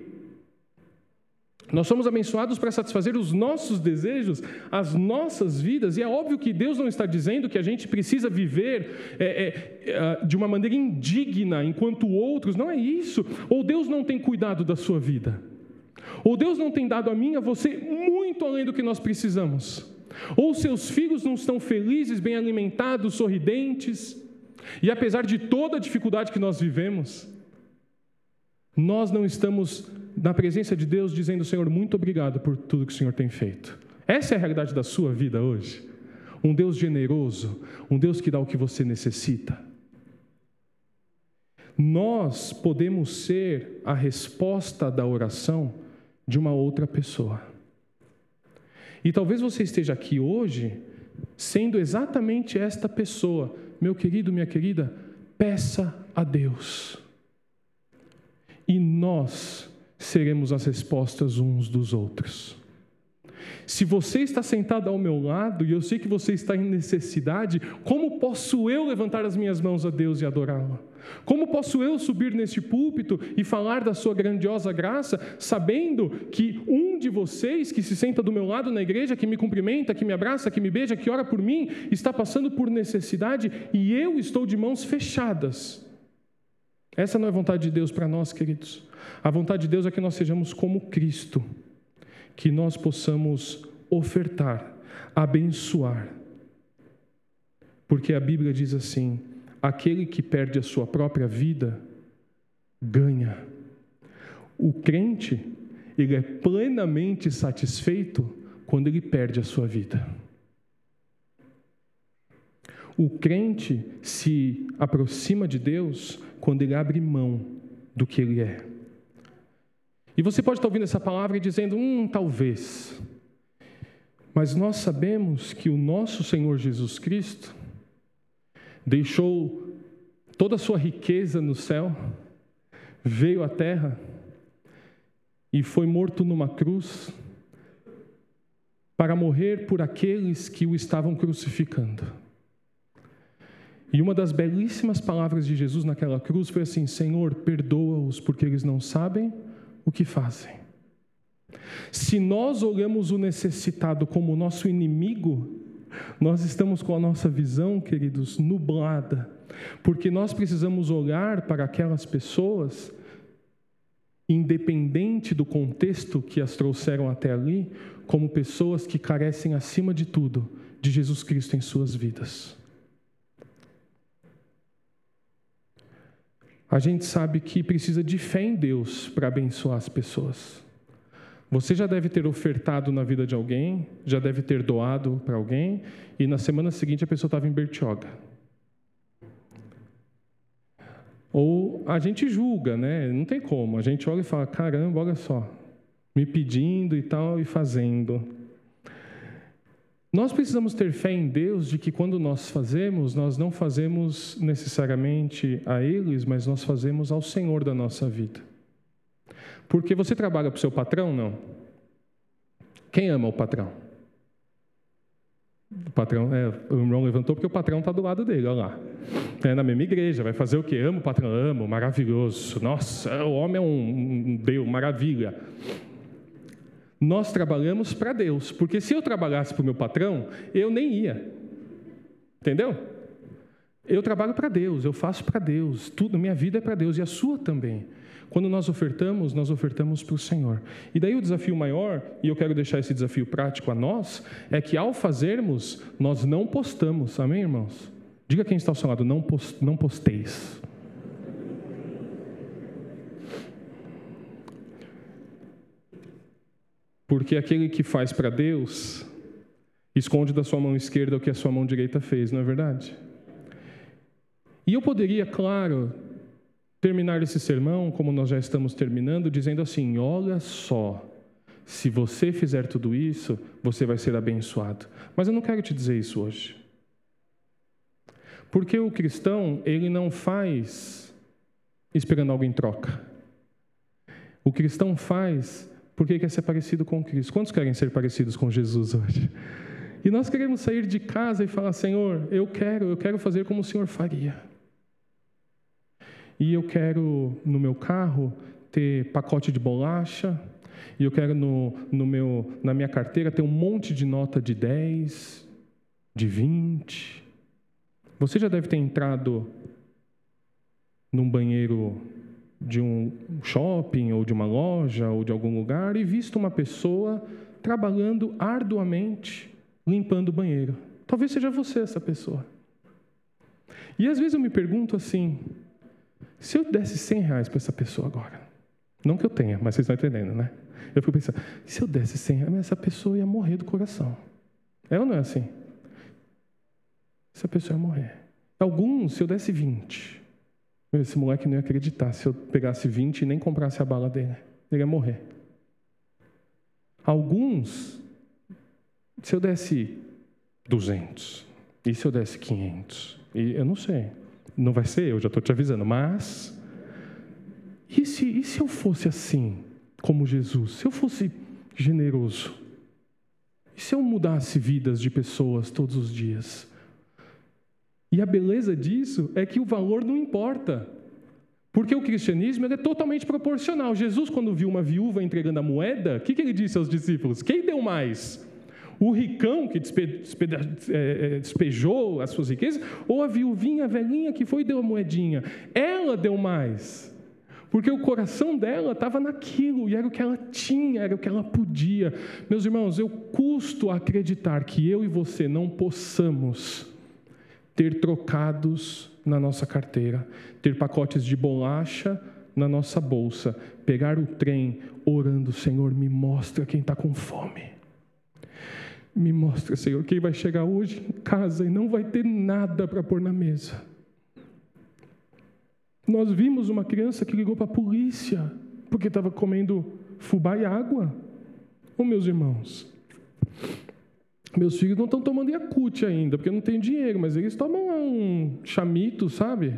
Nós somos abençoados para satisfazer os nossos desejos, as nossas vidas, e é óbvio que Deus não está dizendo que a gente precisa viver é, é, é, de uma maneira indigna enquanto outros, não é isso. Ou Deus não tem cuidado da sua vida, ou Deus não tem dado a mim, a você, muito além do que nós precisamos, ou seus filhos não estão felizes, bem alimentados, sorridentes, e apesar de toda a dificuldade que nós vivemos, nós não estamos na presença de Deus dizendo: Senhor, muito obrigado por tudo que o Senhor tem feito. Essa é a realidade da sua vida hoje. Um Deus generoso, um Deus que dá o que você necessita. Nós podemos ser a resposta da oração de uma outra pessoa. E talvez você esteja aqui hoje sendo exatamente esta pessoa. Meu querido, minha querida, peça a Deus. E nós seremos as respostas uns dos outros. Se você está sentado ao meu lado e eu sei que você está em necessidade, como posso eu levantar as minhas mãos a Deus e adorá-lo? Como posso eu subir neste púlpito e falar da sua grandiosa graça, sabendo que um de vocês que se senta do meu lado na igreja, que me cumprimenta, que me abraça, que me beija, que ora por mim, está passando por necessidade e eu estou de mãos fechadas? Essa não é vontade de Deus para nós, queridos. A vontade de Deus é que nós sejamos como Cristo, que nós possamos ofertar, abençoar. Porque a Bíblia diz assim: aquele que perde a sua própria vida, ganha. O crente, ele é plenamente satisfeito quando ele perde a sua vida. O crente se aproxima de Deus quando ele abre mão do que ele é. E você pode estar ouvindo essa palavra e dizendo, hum, talvez. Mas nós sabemos que o nosso Senhor Jesus Cristo deixou toda a sua riqueza no céu, veio à terra e foi morto numa cruz para morrer por aqueles que o estavam crucificando. E uma das belíssimas palavras de Jesus naquela cruz foi assim: Senhor, perdoa-os porque eles não sabem o que fazem. Se nós olhamos o necessitado como nosso inimigo, nós estamos com a nossa visão, queridos, nublada, porque nós precisamos olhar para aquelas pessoas, independente do contexto que as trouxeram até ali, como pessoas que carecem, acima de tudo, de Jesus Cristo em suas vidas. A gente sabe que precisa de fé em Deus para abençoar as pessoas. Você já deve ter ofertado na vida de alguém, já deve ter doado para alguém, e na semana seguinte a pessoa estava em Bertioga. Ou a gente julga, né? Não tem como. A gente olha e fala: caramba, olha só, me pedindo e tal, e fazendo. Nós precisamos ter fé em Deus de que quando nós fazemos, nós não fazemos necessariamente a eles, mas nós fazemos ao Senhor da nossa vida. Porque você trabalha para o seu patrão? Não. Quem ama o patrão? O patrão, é, o irmão levantou porque o patrão está do lado dele, olha lá. É na mesma igreja, vai fazer o quê? Amo o patrão, amo, maravilhoso. Nossa, o homem é um, um Deus, maravilha. Nós trabalhamos para Deus, porque se eu trabalhasse para o meu patrão, eu nem ia. Entendeu? Eu trabalho para Deus, eu faço para Deus, tudo, minha vida é para Deus e a sua também. Quando nós ofertamos, nós ofertamos para o Senhor. E daí o desafio maior, e eu quero deixar esse desafio prático a nós, é que ao fazermos, nós não postamos. Amém, irmãos? Diga quem está ao seu lado, não, post, não posteis. Porque aquele que faz para Deus esconde da sua mão esquerda o que a sua mão direita fez, não é verdade? E eu poderia, claro, terminar esse sermão, como nós já estamos terminando, dizendo assim: olha só, se você fizer tudo isso, você vai ser abençoado. Mas eu não quero te dizer isso hoje. Porque o cristão, ele não faz esperando algo em troca. O cristão faz porque quer ser parecido com Cristo. Quantos querem ser parecidos com Jesus hoje? E nós queremos sair de casa e falar: Senhor, eu quero, eu quero fazer como o Senhor faria. E eu quero no meu carro ter pacote de bolacha, e eu quero no, no meu, na minha carteira ter um monte de nota de 10, de 20. Você já deve ter entrado num banheiro de um shopping ou de uma loja ou de algum lugar e visto uma pessoa trabalhando arduamente limpando o banheiro. Talvez seja você essa pessoa. E às vezes eu me pergunto assim: se eu desse 100 reais para essa pessoa agora, não que eu tenha, mas vocês estão entendendo, né? Eu fico pensando: se eu desse 100 reais, essa pessoa ia morrer do coração. É ou não é assim? essa pessoa ia morrer. Alguns, se eu desse 20, esse moleque não ia acreditar. Se eu pegasse 20 e nem comprasse a bala dele, ele ia morrer. Alguns, se eu desse 200, e se eu desse 500, e eu não sei, não vai ser eu, já estou te avisando, mas. E se, e se eu fosse assim, como Jesus? Se eu fosse generoso? E se eu mudasse vidas de pessoas todos os dias? E a beleza disso é que o valor não importa. Porque o cristianismo é totalmente proporcional. Jesus, quando viu uma viúva entregando a moeda, o que, que ele disse aos discípulos? Quem deu mais? O ricão que despe, despe, é, é, despejou as suas riquezas, ou a viuvinha, a velhinha que foi e deu a moedinha? Ela deu mais. Porque o coração dela estava naquilo, e era o que ela tinha, era o que ela podia. Meus irmãos, eu custo acreditar que eu e você não possamos ter trocados na nossa carteira, ter pacotes de bolacha na nossa bolsa, pegar o trem orando, Senhor, me mostra quem está com fome. Me mostra, Senhor, quem vai chegar hoje em casa e não vai ter nada para pôr na mesa. Nós vimos uma criança que ligou para a polícia porque estava comendo fubá e água. Ô oh, meus irmãos, meus filhos não estão tomando Yakut ainda, porque não tem dinheiro, mas eles tomam um chamito, sabe?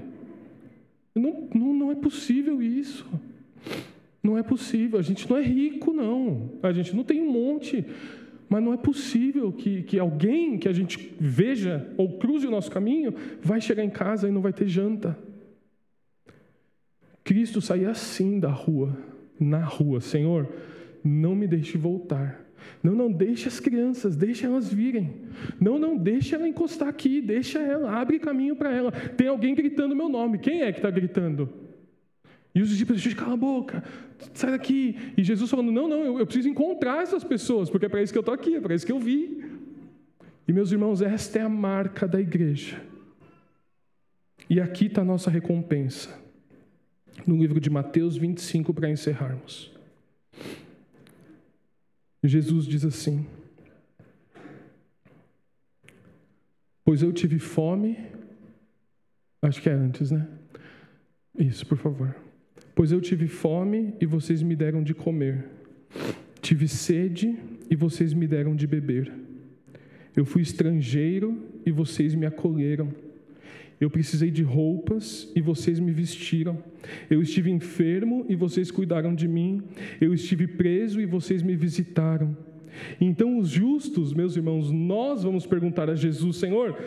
Não, não, não é possível isso. Não é possível. A gente não é rico, não. A gente não tem um monte. Mas não é possível que, que alguém que a gente veja ou cruze o nosso caminho vai chegar em casa e não vai ter janta. Cristo saía assim da rua, na rua. Senhor, não me deixe voltar não, não, deixe as crianças, deixe elas virem. Não, não, deixe ela encostar aqui, deixa ela, abre caminho para ela. Tem alguém gritando meu nome. Quem é que está gritando? E os discípulos dizem, cala a boca, sai daqui. E Jesus falando, não, não, eu, eu preciso encontrar essas pessoas, porque é para isso que eu estou aqui, é para isso que eu vi. E meus irmãos, esta é a marca da igreja. E aqui está a nossa recompensa. No livro de Mateus 25, para encerrarmos. Jesus diz assim: Pois eu tive fome, acho que é antes, né? Isso, por favor. Pois eu tive fome e vocês me deram de comer. Tive sede e vocês me deram de beber. Eu fui estrangeiro e vocês me acolheram. Eu precisei de roupas e vocês me vestiram. Eu estive enfermo e vocês cuidaram de mim. Eu estive preso e vocês me visitaram. Então, os justos, meus irmãos, nós vamos perguntar a Jesus: Senhor,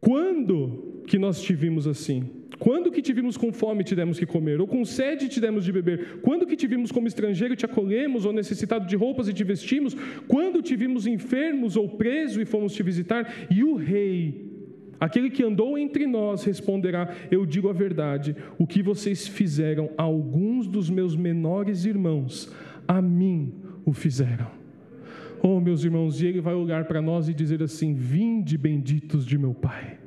quando que nós tivemos assim? Quando que tivemos com fome te demos que comer? Ou com sede te demos de beber? Quando que tivemos como estrangeiro te acolhemos? Ou necessitado de roupas e te vestimos? Quando tivemos enfermos ou preso e fomos te visitar? E o rei Aquele que andou entre nós responderá: Eu digo a verdade, o que vocês fizeram a alguns dos meus menores irmãos, a mim o fizeram. Oh, meus irmãos, e ele vai olhar para nós e dizer assim: Vinde benditos de meu Pai.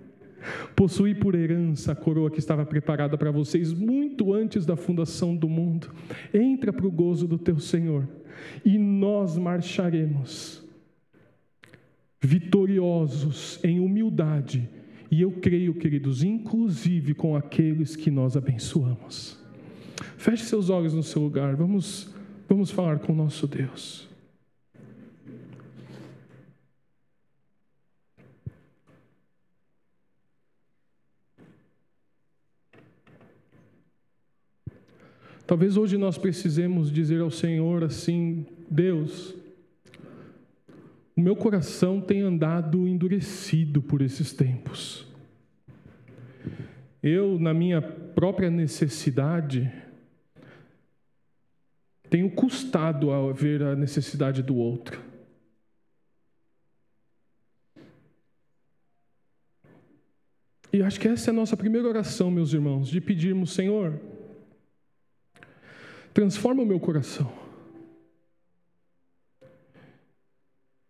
Possuí por herança a coroa que estava preparada para vocês muito antes da fundação do mundo. Entra para o gozo do teu Senhor e nós marcharemos vitoriosos em humildade e eu creio, queridos, inclusive com aqueles que nós abençoamos. Feche seus olhos no seu lugar, vamos, vamos falar com o nosso Deus. Talvez hoje nós precisemos dizer ao Senhor assim: Deus, o meu coração tem andado endurecido por esses tempos. Eu, na minha própria necessidade, tenho custado a ver a necessidade do outro. E acho que essa é a nossa primeira oração, meus irmãos, de pedirmos, Senhor, transforma o meu coração.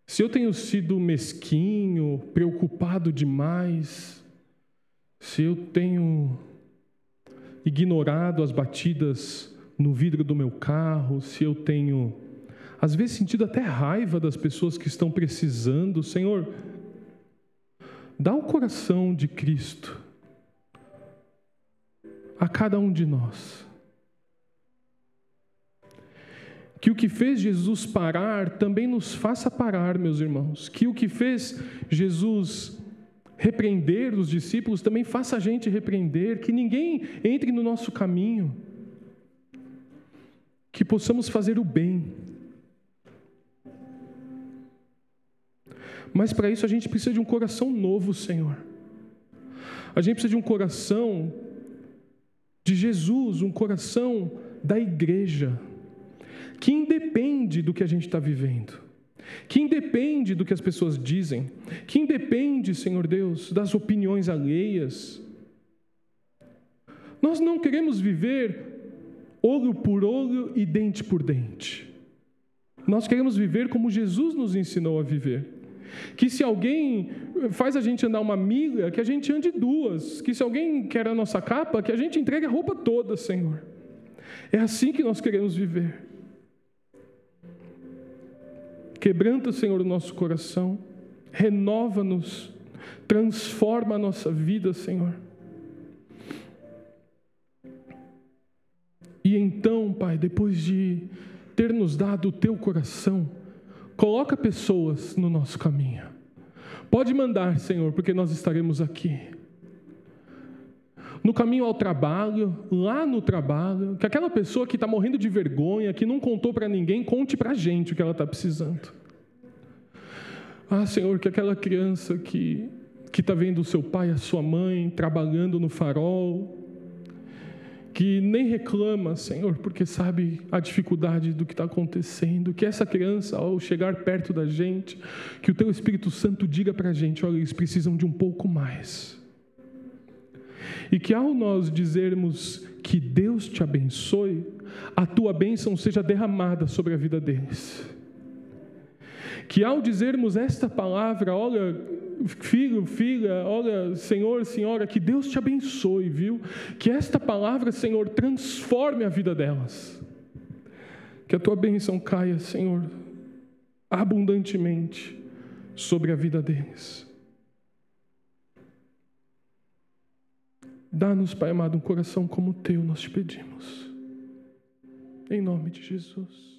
Se eu tenho sido mesquinho, preocupado demais, se eu tenho ignorado as batidas no vidro do meu carro, se eu tenho, às vezes, sentido até raiva das pessoas que estão precisando, Senhor, dá o coração de Cristo a cada um de nós. Que o que fez Jesus parar também nos faça parar, meus irmãos. Que o que fez Jesus repreender os discípulos também faça a gente repreender. Que ninguém entre no nosso caminho. Que possamos fazer o bem. Mas para isso a gente precisa de um coração novo, Senhor. A gente precisa de um coração de Jesus, um coração da igreja que independe do que a gente está vivendo, que independe do que as pessoas dizem, que independe, Senhor Deus, das opiniões alheias. Nós não queremos viver olho por olho e dente por dente. Nós queremos viver como Jesus nos ensinou a viver. Que se alguém faz a gente andar uma milha, que a gente ande duas. Que se alguém quer a nossa capa, que a gente entregue a roupa toda, Senhor. É assim que nós queremos viver. Quebranta, Senhor, o nosso coração, renova-nos, transforma a nossa vida, Senhor. E então, Pai, depois de ter nos dado o teu coração, coloca pessoas no nosso caminho. Pode mandar, Senhor, porque nós estaremos aqui. No caminho ao trabalho, lá no trabalho, que aquela pessoa que está morrendo de vergonha, que não contou para ninguém, conte para a gente o que ela está precisando. Ah, Senhor, que aquela criança que que está vendo o seu pai, a sua mãe trabalhando no farol, que nem reclama, Senhor, porque sabe a dificuldade do que está acontecendo, que essa criança, ao chegar perto da gente, que o Teu Espírito Santo diga para a gente: olha, eles precisam de um pouco mais. E que ao nós dizermos que Deus te abençoe, a tua bênção seja derramada sobre a vida deles que ao dizermos esta palavra, olha, filho, filha, olha, Senhor, Senhora, que Deus te abençoe, viu? Que esta palavra, Senhor, transforme a vida delas. Que a tua bênção caia, Senhor, abundantemente sobre a vida deles. Dá-nos, Pai amado, um coração como o teu, nós te pedimos. Em nome de Jesus.